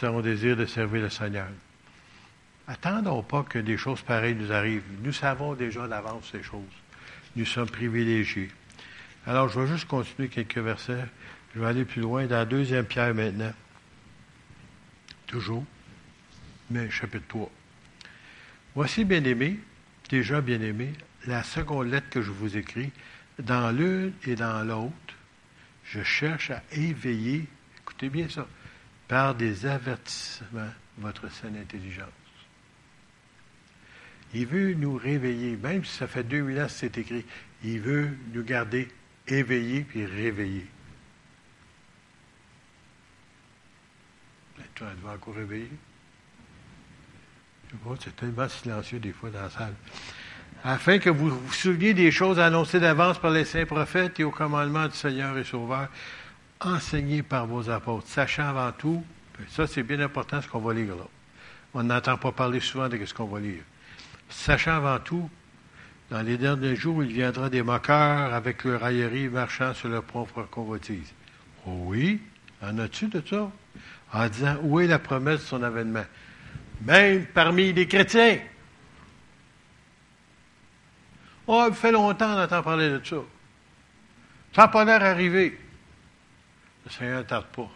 Speaker 3: son désir de servir le Seigneur. Attendons pas que des choses pareilles nous arrivent. Nous savons déjà d'avance ces choses. Nous sommes privilégiés. Alors, je vais juste continuer quelques versets. Je vais aller plus loin dans la deuxième pierre maintenant. Toujours. Mais chapitre 3. Voici, bien-aimés, déjà bien-aimés, la seconde lettre que je vous écris. Dans l'une et dans l'autre, je cherche à éveiller, écoutez bien ça, par des avertissements, votre saine intelligence. Il veut nous réveiller, même si ça fait 2000 ans que c'est écrit. Il veut nous garder éveillés puis réveillés. Tu vas encore réveiller? C'est tellement silencieux des fois dans la salle. Afin que vous vous souveniez des choses annoncées d'avance par les saints prophètes et au commandement du Seigneur et Sauveur, enseignées par vos apôtres, sachant avant tout, ça c'est bien important ce qu'on va lire là. On n'entend pas parler souvent de ce qu'on va lire. Sachant avant tout, dans les derniers jours, il viendra des moqueurs avec leur raillerie marchant sur leur propre convoitise. Oh oui, en as-tu de ça? En disant, où est la promesse de son avènement? Même parmi les chrétiens. Oh, il fait longtemps d'entendre parler de ça. Ça n'a pas l'air arrivé. Le Seigneur ne tarde pas.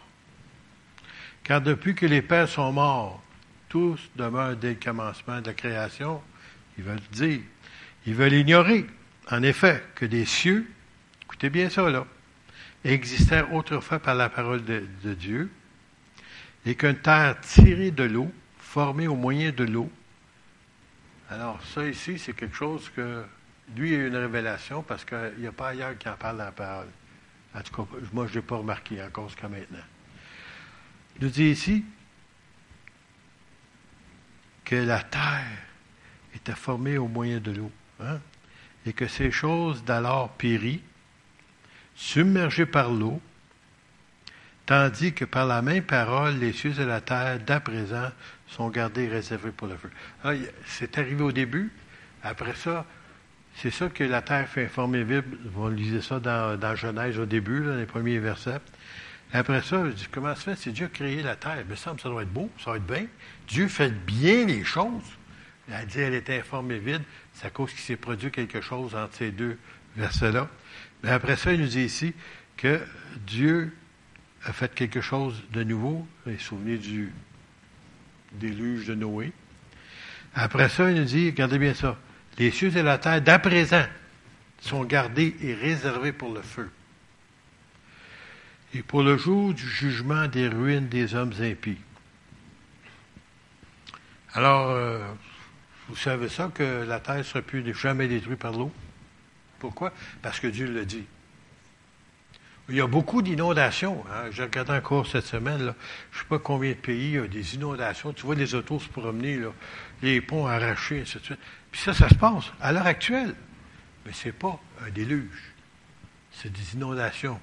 Speaker 3: Car depuis que les pères sont morts, tous demeurent dès le commencement de la création. Ils veulent dire, ils veulent ignorer, en effet, que des cieux, écoutez bien ça là, existèrent autrefois par la parole de, Dieu, et qu'une terre tirée de l'eau, formée au moyen de l'eau. Alors ça ici, c'est quelque chose que lui a une révélation parce qu'il n'y a pas ailleurs qui en parle dans la parole. En tout cas, moi, je n'ai pas remarqué encore jusqu'à maintenant. Il nous dit ici que la terre formée au moyen de l'eau, hein, et que ces choses d'alors périt, submergées par l'eau, tandis que par la même parole, les cieux et la terre, d'à présent, sont gardés et réservés pour le feu. C'est arrivé au début. Après ça, c'est ça que la terre fait informer vibre. On lisait ça dans, Genèse au début, dans les premiers versets. Après ça, je dis, comment ça fait? C'est Dieu a créé la terre. Il me semble que ça doit être beau, ça va être bien. Dieu fait bien les choses. Elle a dit, elle était informée vide. C'est à cause qu'il s'est produit quelque chose entre ces deux versets-là. Mais après ça, il nous dit ici que Dieu a fait quelque chose de nouveau. Vous vous souvenez du déluge de Noé? Après ça, il nous dit, regardez bien ça, les cieux et la terre, d'à présent, sont gardés et réservés pour le feu. Et pour le jour du jugement des ruines des hommes impies. Alors, euh, vous savez ça, que la terre ne sera plus jamais détruite par l'eau? Pourquoi? Parce que Dieu l'a dit. Il y a beaucoup d'inondations. Hein. J'ai regardé encore cette semaine, je ne sais pas combien de pays il y a des inondations. Tu vois les autos se promener, les ponts arrachés, suite. Puis ça, ça se passe à l'heure actuelle. Mais ce n'est pas un déluge. C'est des inondations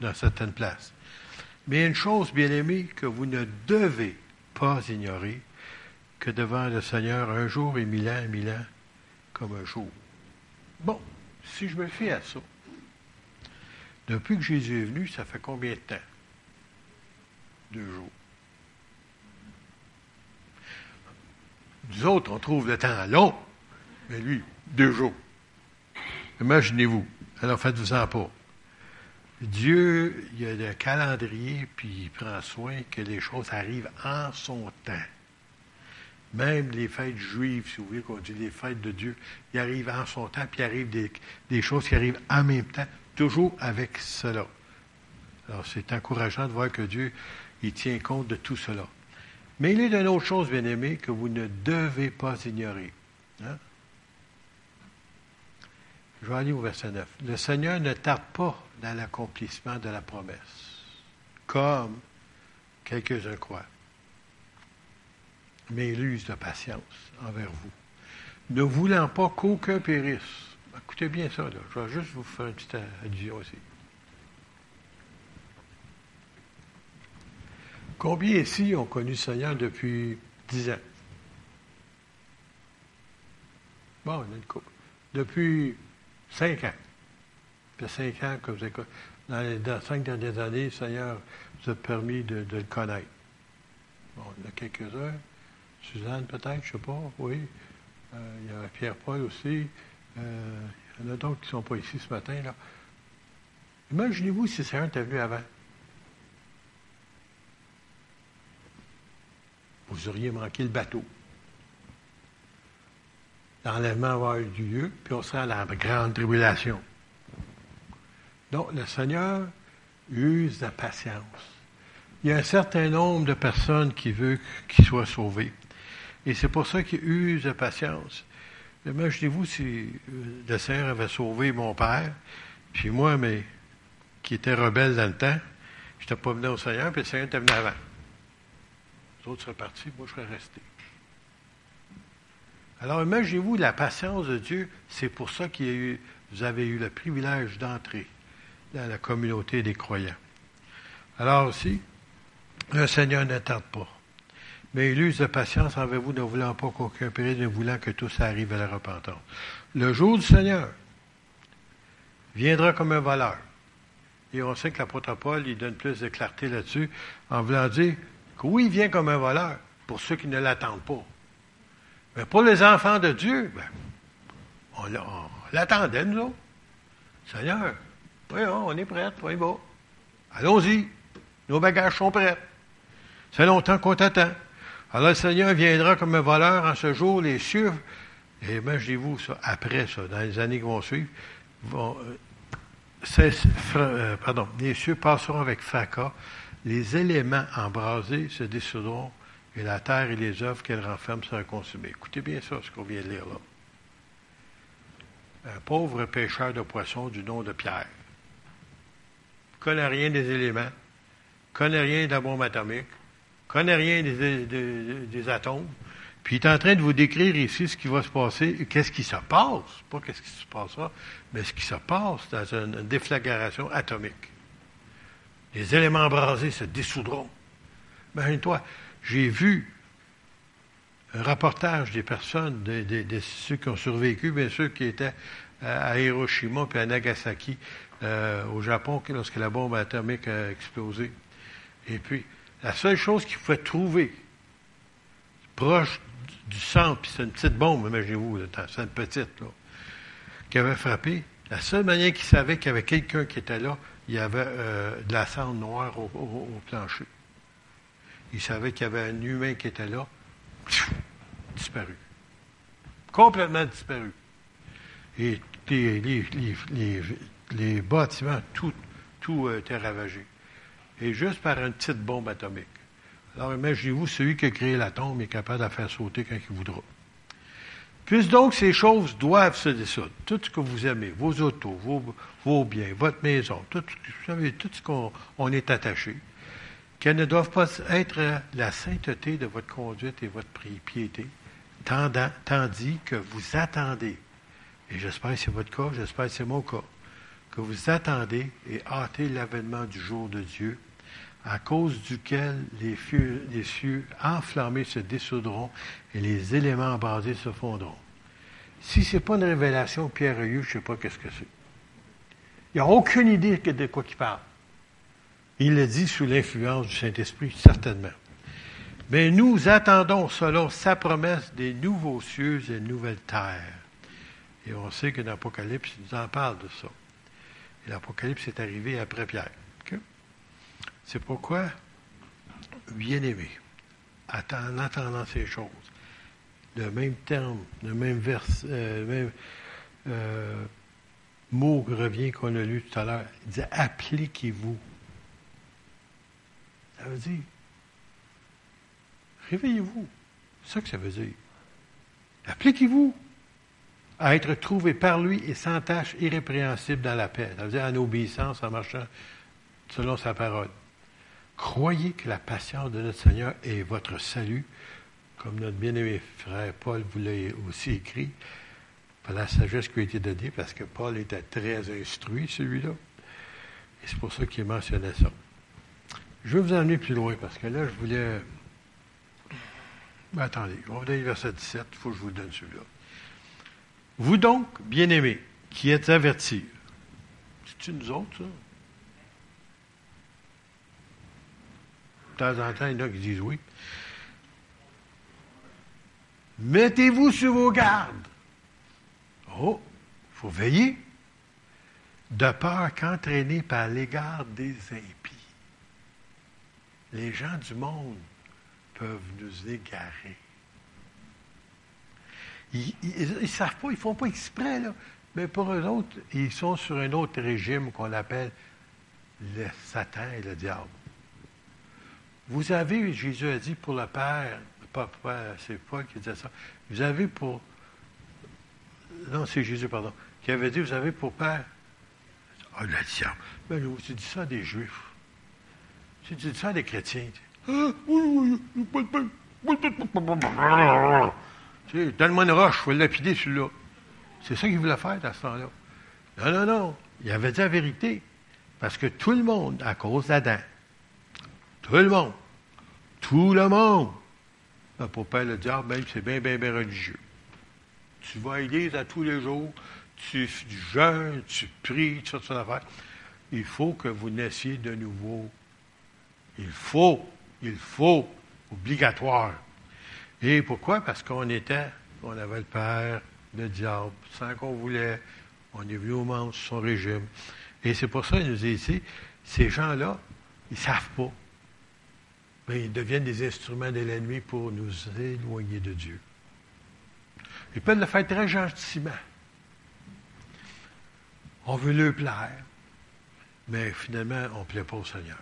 Speaker 3: dans certaines places. Mais une chose, bien aimée, que vous ne devez pas ignorer, que devant le Seigneur, un jour est mille ans, mille ans, comme un jour. Bon, si je me fie à ça, depuis que Jésus est venu, ça fait combien de temps? Deux jours. Nous autres, on trouve le temps long. Mais lui, deux jours. Imaginez-vous. Alors faites-vous-en pas. Dieu, il a le calendrier, puis il prend soin que les choses arrivent en son temps. Même les fêtes juives, si vous voulez qu'on dit les fêtes de Dieu, il arrive en son temps, puis il arrive des, choses qui arrivent en même temps, toujours avec cela. Alors c'est encourageant de voir que Dieu, il tient compte de tout cela. Mais il est d'une autre chose, bien aimé, que vous ne devez pas ignorer. Hein? Je vais aller au verset 9. Le Seigneur ne tarde pas dans l'accomplissement de la promesse, comme quelques-uns croient, mais il use de patience envers vous, ne voulant pas qu'aucun périsse. Écoutez bien ça, là. je vais juste vous faire une petite allusion aussi. Combien ici ont connu le Seigneur depuis dix ans? Bon, on a une couple. Depuis Cinq ans. Fait cinq ans que vous avez dans les cinq dernières années, le Seigneur vous a permis de, le connaître. Bon, il y en a quelques-uns. Suzanne, peut-être, je ne sais pas, oui. Euh, il y a Pierre-Paul aussi. Euh, il y en a d'autres qui ne sont pas ici ce matin. là. Imaginez-vous si le Seigneur était venu avant. Vous auriez manqué le bateau l'enlèvement va avoir eu lieu, puis on sera à la grande tribulation. Donc, le Seigneur use de patience. Il y a un certain nombre de personnes qui veulent qu'ils soient sauvés. Et c'est pour ça qu'il use de patience. Imaginez-vous si euh, le Seigneur avait sauvé mon père, puis moi, mais qui était rebelle dans le temps, je n'étais pas venu au Seigneur, puis le Seigneur était venu avant. Les autres seraient partis, moi je serais resté. Alors imaginez-vous la patience de Dieu, c'est pour ça que vous avez eu le privilège d'entrer dans la communauté des croyants. Alors aussi, le Seigneur ne tarde pas. Mais il use de patience envers vous, ne voulant pas qu'aucun périsse, ne voulant que tous arrivent à la repentance. Le jour du Seigneur viendra comme un voleur. Et on sait que l'apôtre Paul, il donne plus de clarté là-dessus, en voulant dire que oui, il vient comme un voleur, pour ceux qui ne l'attendent pas. Mais pour les enfants de Dieu, ben, on, l'attendait, nous autres. Seigneur, voyons, on est prêts, on est Allons-y. Nos bagages sont prêts. C'est longtemps qu'on t'attend. Alors le Seigneur viendra comme un voleur en ce jour, les cieux, et imaginez-vous ça, après ça, dans les années qui vont suivre, vont, euh, euh, pardon, les cieux passeront avec fracas, les éléments embrasés se dissoudront, et la terre et les œuvres qu'elle renferme seront consumées. Écoutez bien ça, ce qu'on vient de lire là. Un pauvre pêcheur de poissons du nom de Pierre. connaît rien des éléments, connaît rien de la bombe atomique, connaît rien des, atomes, puis il est en train de vous décrire ici ce qui va se passer, qu'est-ce qui se passe, pas qu'est-ce qui se passera, mais ce qui se passe dans une déflagration atomique. Les éléments embrasés se dissoudront. Imagine-toi, j'ai vu un reportage des personnes, de, ceux qui ont survécu, bien ceux qui étaient à Hiroshima et à Nagasaki, euh, au Japon, lorsque la bombe atomique a explosé. Et puis, la seule chose qu'ils pouvaient trouver proche du centre, puis c'est une petite bombe, imaginez-vous, c'est une petite, qui avait frappé, la seule manière qu'ils savaient qu'il y avait quelqu'un qui était là, il y avait euh, de la cendre noire au, plancher. Ils savaient qu'il y avait un humain qui était là, disparu. Complètement disparu. Et les, bâtiments, tout, tout était ravagé et juste par une petite bombe atomique. Alors imaginez-vous, celui qui a créé l'atome est capable de la faire sauter quand il voudra. Puisque donc ces choses doivent se dissoudre, tout ce que vous aimez, vos autos, vos, biens, votre maison, tout, tout ce qu'on est attaché, qu'elles ne doivent pas être la sainteté de votre conduite et votre piété, tandis que vous attendez, et j'espère que c'est votre cas, j'espère que c'est mon cas, que vous attendez et hâtez l'avènement du jour de Dieu, à cause duquel les, cieux enflammés se dissoudront et les éléments basés se fondront. Si ce n'est pas une révélation Pierre je ne sais pas qu'est-ce que c'est. Il n'y a aucune idée de quoi il parle. Il le dit sous l'influence du Saint-Esprit, certainement. Mais nous attendons, selon sa promesse, des nouveaux cieux et nouvelles terres. Et on sait que l'Apocalypse nous en parle de ça. Et l'Apocalypse est arrivé après Pierre. C'est pourquoi, bien-aimé, en attendant ces choses, le même terme, le même vers, euh, même euh, mot revient qu'on a lu tout à l'heure. Il dit appliquez-vous. Ça veut dire réveillez-vous. C'est ça que ça veut dire. Appliquez-vous à être trouvé par lui et sans tâche irrépréhensible dans la paix. Ça veut dire en obéissance, en marchant selon sa parole. Croyez que la patience de notre Seigneur est votre salut, comme notre bien-aimé frère Paul vous l'a aussi écrit, par la sagesse qui a été donnée, parce que Paul était très instruit, celui-là. Et c'est pour ça qu'il mentionnait ça. Je vais vous emmener plus loin, parce que là, je voulais. Ben, attendez, on va donner verset 17, il faut que je vous donne celui-là. Vous donc, bien-aimés, qui êtes avertis, c'est-tu nous autres, ça? Temps en temps, il y en a qui disent oui. Mettez-vous sur vos gardes. Oh, il faut veiller. De peur qu'entraînés par l'égard des impies, les gens du monde peuvent nous égarer. Ils ne savent pas, ils ne font pas exprès. Mais pour eux autres, ils sont sur un autre régime qu'on appelle le Satan et le diable. Vous avez, Jésus a dit pour le Père, pas, c'est Paul qui disait ça, vous avez pour, non, c'est Jésus, pardon, qui avait dit, vous avez pour Père, ah, le diable. Mais ben, tu dis ça à des Juifs. Tu dis ça à des chrétiens. Ah, tu sais, donne-moi une roche, je vais lapider celui-là. C'est ça qu'il voulait faire à ce temps-là. Non, non, non. Il avait dit la vérité. Parce que tout le monde, à cause d'Adam, tout le monde. Tout le monde Ben, pour père le diable, même, c'est bien, bien, bien religieux. Tu vas à l'église à tous les jours, tu jeûnes, tu pries, tu fais ton affaire. Il faut que vous naissiez de nouveau. Il faut, il faut, obligatoire. Et pourquoi? Parce qu'on était, on avait le père, le diable, sans qu'on voulait. On est venu au monde son régime. Et c'est pour ça qu'il nous dit ici, ces gens-là, ils ne savent pas. Mais ils deviennent des instruments de l'ennemi pour nous éloigner de Dieu. Ils peuvent le faire très gentiment. On veut le plaire, mais finalement, on ne plaît pas au Seigneur.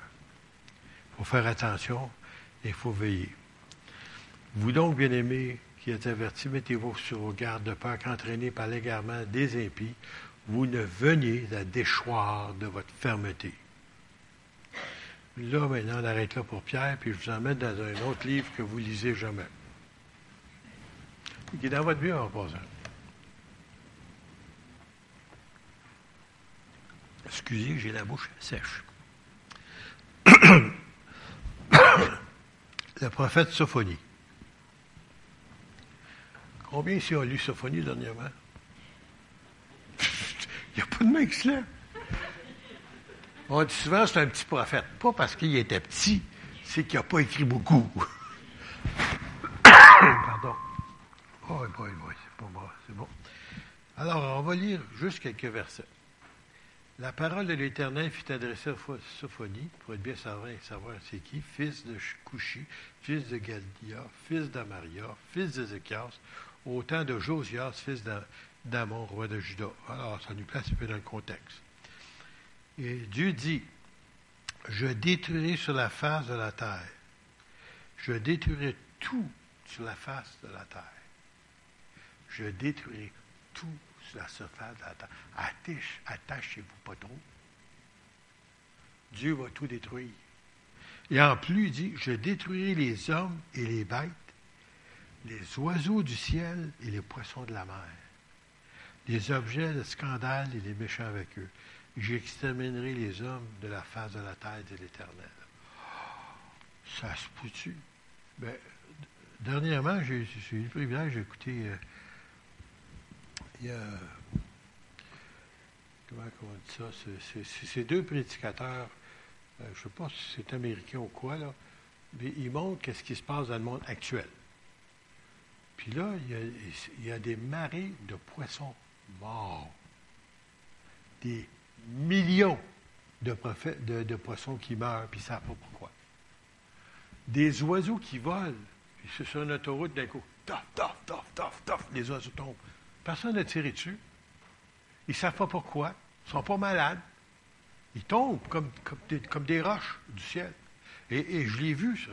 Speaker 3: Il faut faire attention et il faut veiller. Vous donc, bien-aimés, qui êtes avertis, mettez-vous sur vos gardes de peur qu'entraînés par l'égarement des impies, vous ne veniez à déchoir de votre fermeté. Là, maintenant, on arrête là pour Pierre, puis je vous emmène dans un autre livre que vous lisez jamais. Qui est dans votre Bible en passant. Excusez, j'ai la bouche sèche. Le prophète Sophonie. Combien ici ont lu Sophonie dernièrement? Il n'y a pas de main qui se lève. On dit souvent c'est un petit prophète. Pas parce qu'il était petit, c'est qu'il n'a pas écrit beaucoup. Pardon. Oh, boy, boy, c'est pas bon, c'est bon. Alors, on va lire juste quelques versets. La parole de l'Éternel fut adressée à Sophonie, pour être bien savoir, savoir c'est qui, fils de Couchi, fils de Galdia, fils d'Amaria, fils d'Ézéchias, au temps de Josias, fils d'Amon, roi de Juda. Alors, ça nous place un peu dans le contexte. Et Dieu dit, je détruirai sur la face de la terre. Je détruirai tout sur la face de la terre. Je détruirai tout la surface de la terre. attachez-vous pas trop. Dieu va tout détruire. Et en plus, il dit, je détruirai les hommes et les bêtes, les oiseaux du ciel et les poissons de la mer, les objets de scandale et les méchants avec eux. J'exterminerai les hommes de la face de la terre de l'Éternel. Ça se peut Ben, dernièrement, j'ai eu le privilège d'écouter euh, il y a. Comment on dit ça? C'est ces deux prédicateurs, euh, je ne sais pas si c'est américain ou quoi, là, mais ils montrent qu'est-ce qui se passe dans le monde actuel. Puis là, il y, a, des marées de poissons morts. Des millions de, poissons qui meurent, puis ils ne savent pas pourquoi. Des oiseaux qui volent, puis c'est sur une autoroute d'un coup, tof, tof, tof, tof, tof, les oiseaux tombent. Personne n'a tiré dessus. Ils ne savent pas pourquoi. Ils ne sont pas malades. Ils tombent comme, comme, des, roches du ciel. Et, je l'ai vu, ça.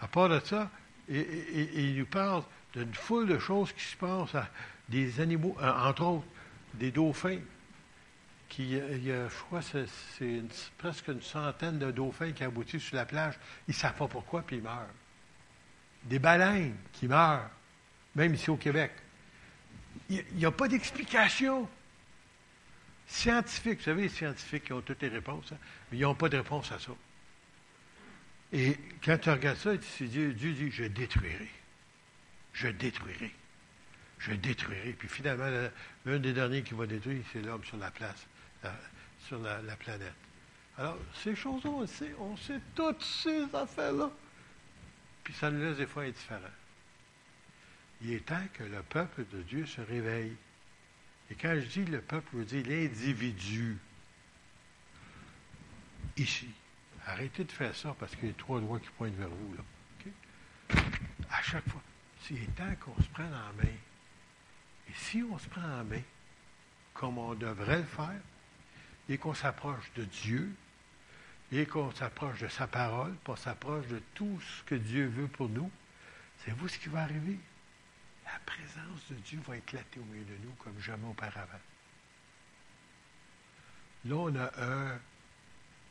Speaker 3: À part de ça, et, nous parle d'une foule de choses qui se passent à des animaux, euh, entre autres, des dauphins. Il y a, je crois c'est presque une centaine de dauphins qui aboutissent sur la plage. Ils ne savent pas pourquoi, puis ils meurent. Des baleines qui meurent, même ici au Québec il n'y a pas d'explication scientifique. Vous savez, les scientifiques, ont toutes les réponses, hein, mais ils n'ont pas de réponse à ça. Et quand tu regardes ça, Dieu, Dieu dit, je détruirai. Je détruirai. Je détruirai. Puis finalement, l'un des derniers qui va détruire, c'est l'homme sur la place, sur la, planète. Alors, ces choses-là, on sait, on sait toutes ces affaires-là. Puis ça nous laisse des fois indifférents il est temps que le peuple de Dieu se réveille. Et quand je dis le peuple, je dis l'individu. Ici. Arrêtez de faire ça parce qu'il y a trois doigts qui pointent vers vous. Là. À chaque fois. Il est temps qu'on se prenne en main. Et si on se prend en main, comme on devrait le faire, et qu'on s'approche de Dieu, et qu'on s'approche de sa parole, qu'on s'approche de tout ce que Dieu veut pour nous, c'est vous ce qui va arriver la présence de Dieu va éclater au milieu de nous comme jamais auparavant. Là, on a un,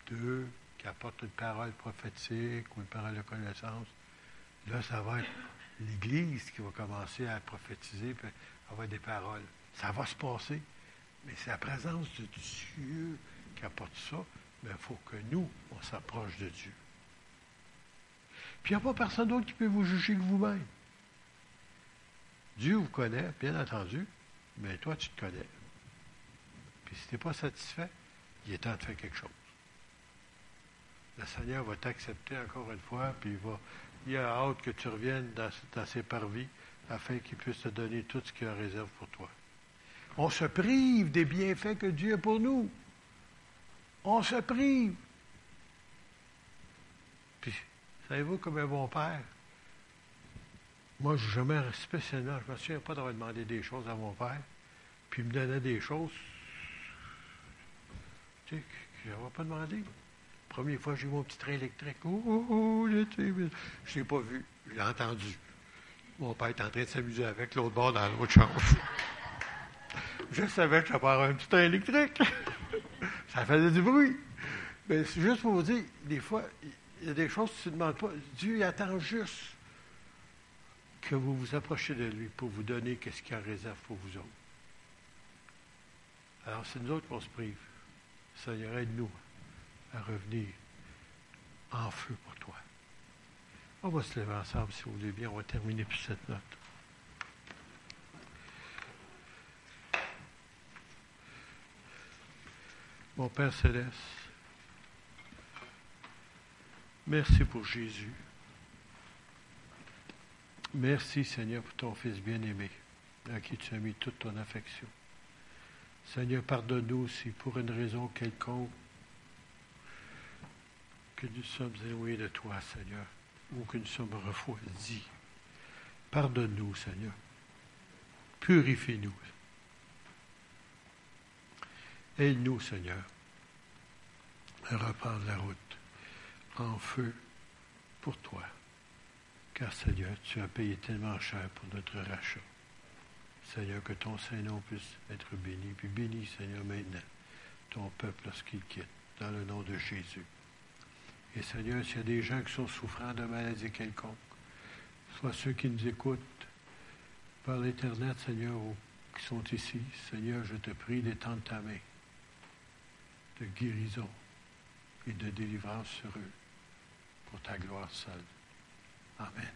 Speaker 3: deux qui apportent une parole prophétique ou une parole de connaissance. Là, ça va être l'Église qui va commencer à prophétiser, puis avoir des paroles. Ça va se passer, mais c'est la présence de Dieu qui apporte ça. Mais il faut que nous, on s'approche de Dieu. Puis il n'y a pas personne d'autre qui peut vous juger que vous-même. Dieu vous connaît, bien entendu, mais toi, tu te connais. Puis si tu n'es pas satisfait, il est temps de faire quelque chose. Le Seigneur va t'accepter encore une fois, puis il, va, il a hâte que tu reviennes dans, ses parvis afin qu'il puisse te donner tout ce qu'il a réserve pour toi. On se prive des bienfaits que Dieu a pour nous. On se prive. Puis, savez-vous comme un bon père? Moi, je jamais spécialement, je ne me souviens pas d'avoir demandé des choses à mon père, puis il me donnait des choses tu sais, que je pas demandé. Première fois, j'ai eu mon petit train électrique. Oh, je ne l'ai pas vu, je l'ai entendu. Mon père est en train de s'amuser avec l'autre bord dans l'autre chambre. Je savais que j'allais avoir un petit train électrique. Ça faisait du bruit. Mais c'est juste pour vous dire, des fois, il y a des choses que tu ne demandes pas. Dieu attend juste que vous vous approchiez de lui pour vous donner ce qu'il a réserve pour vous autres. Alors, c'est nous autres qu'on se prive. Seigneur, aide-nous à revenir en feu pour toi. On va se lever ensemble, si vous voulez bien. On va terminer cette note. Mon Père céleste, merci pour Jésus. Merci Seigneur pour ton Fils bien-aimé, à qui tu as mis toute ton affection. Seigneur, pardonne-nous si pour une raison quelconque que nous sommes éloignés de toi, Seigneur, ou que nous sommes refroidis. Pardonne-nous, Seigneur. Purifie-nous. Aide-nous, Seigneur, à reprendre la route en feu pour toi. Car, Seigneur, tu as payé tellement cher pour notre rachat. Seigneur, que ton Saint-Nom puisse être béni. Puis bénis, Seigneur, maintenant ton peuple lorsqu'il quitte, dans le nom de Jésus. Et Seigneur, s'il y a des gens qui sont souffrants de maladie quelconque, soit ceux qui nous écoutent par l'Internet, Seigneur, ou qui sont ici, Seigneur, je te prie d'étendre ta main de guérison et de délivrance sur eux pour ta gloire seule. Amen.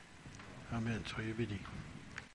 Speaker 3: Amen. Soyez bénis.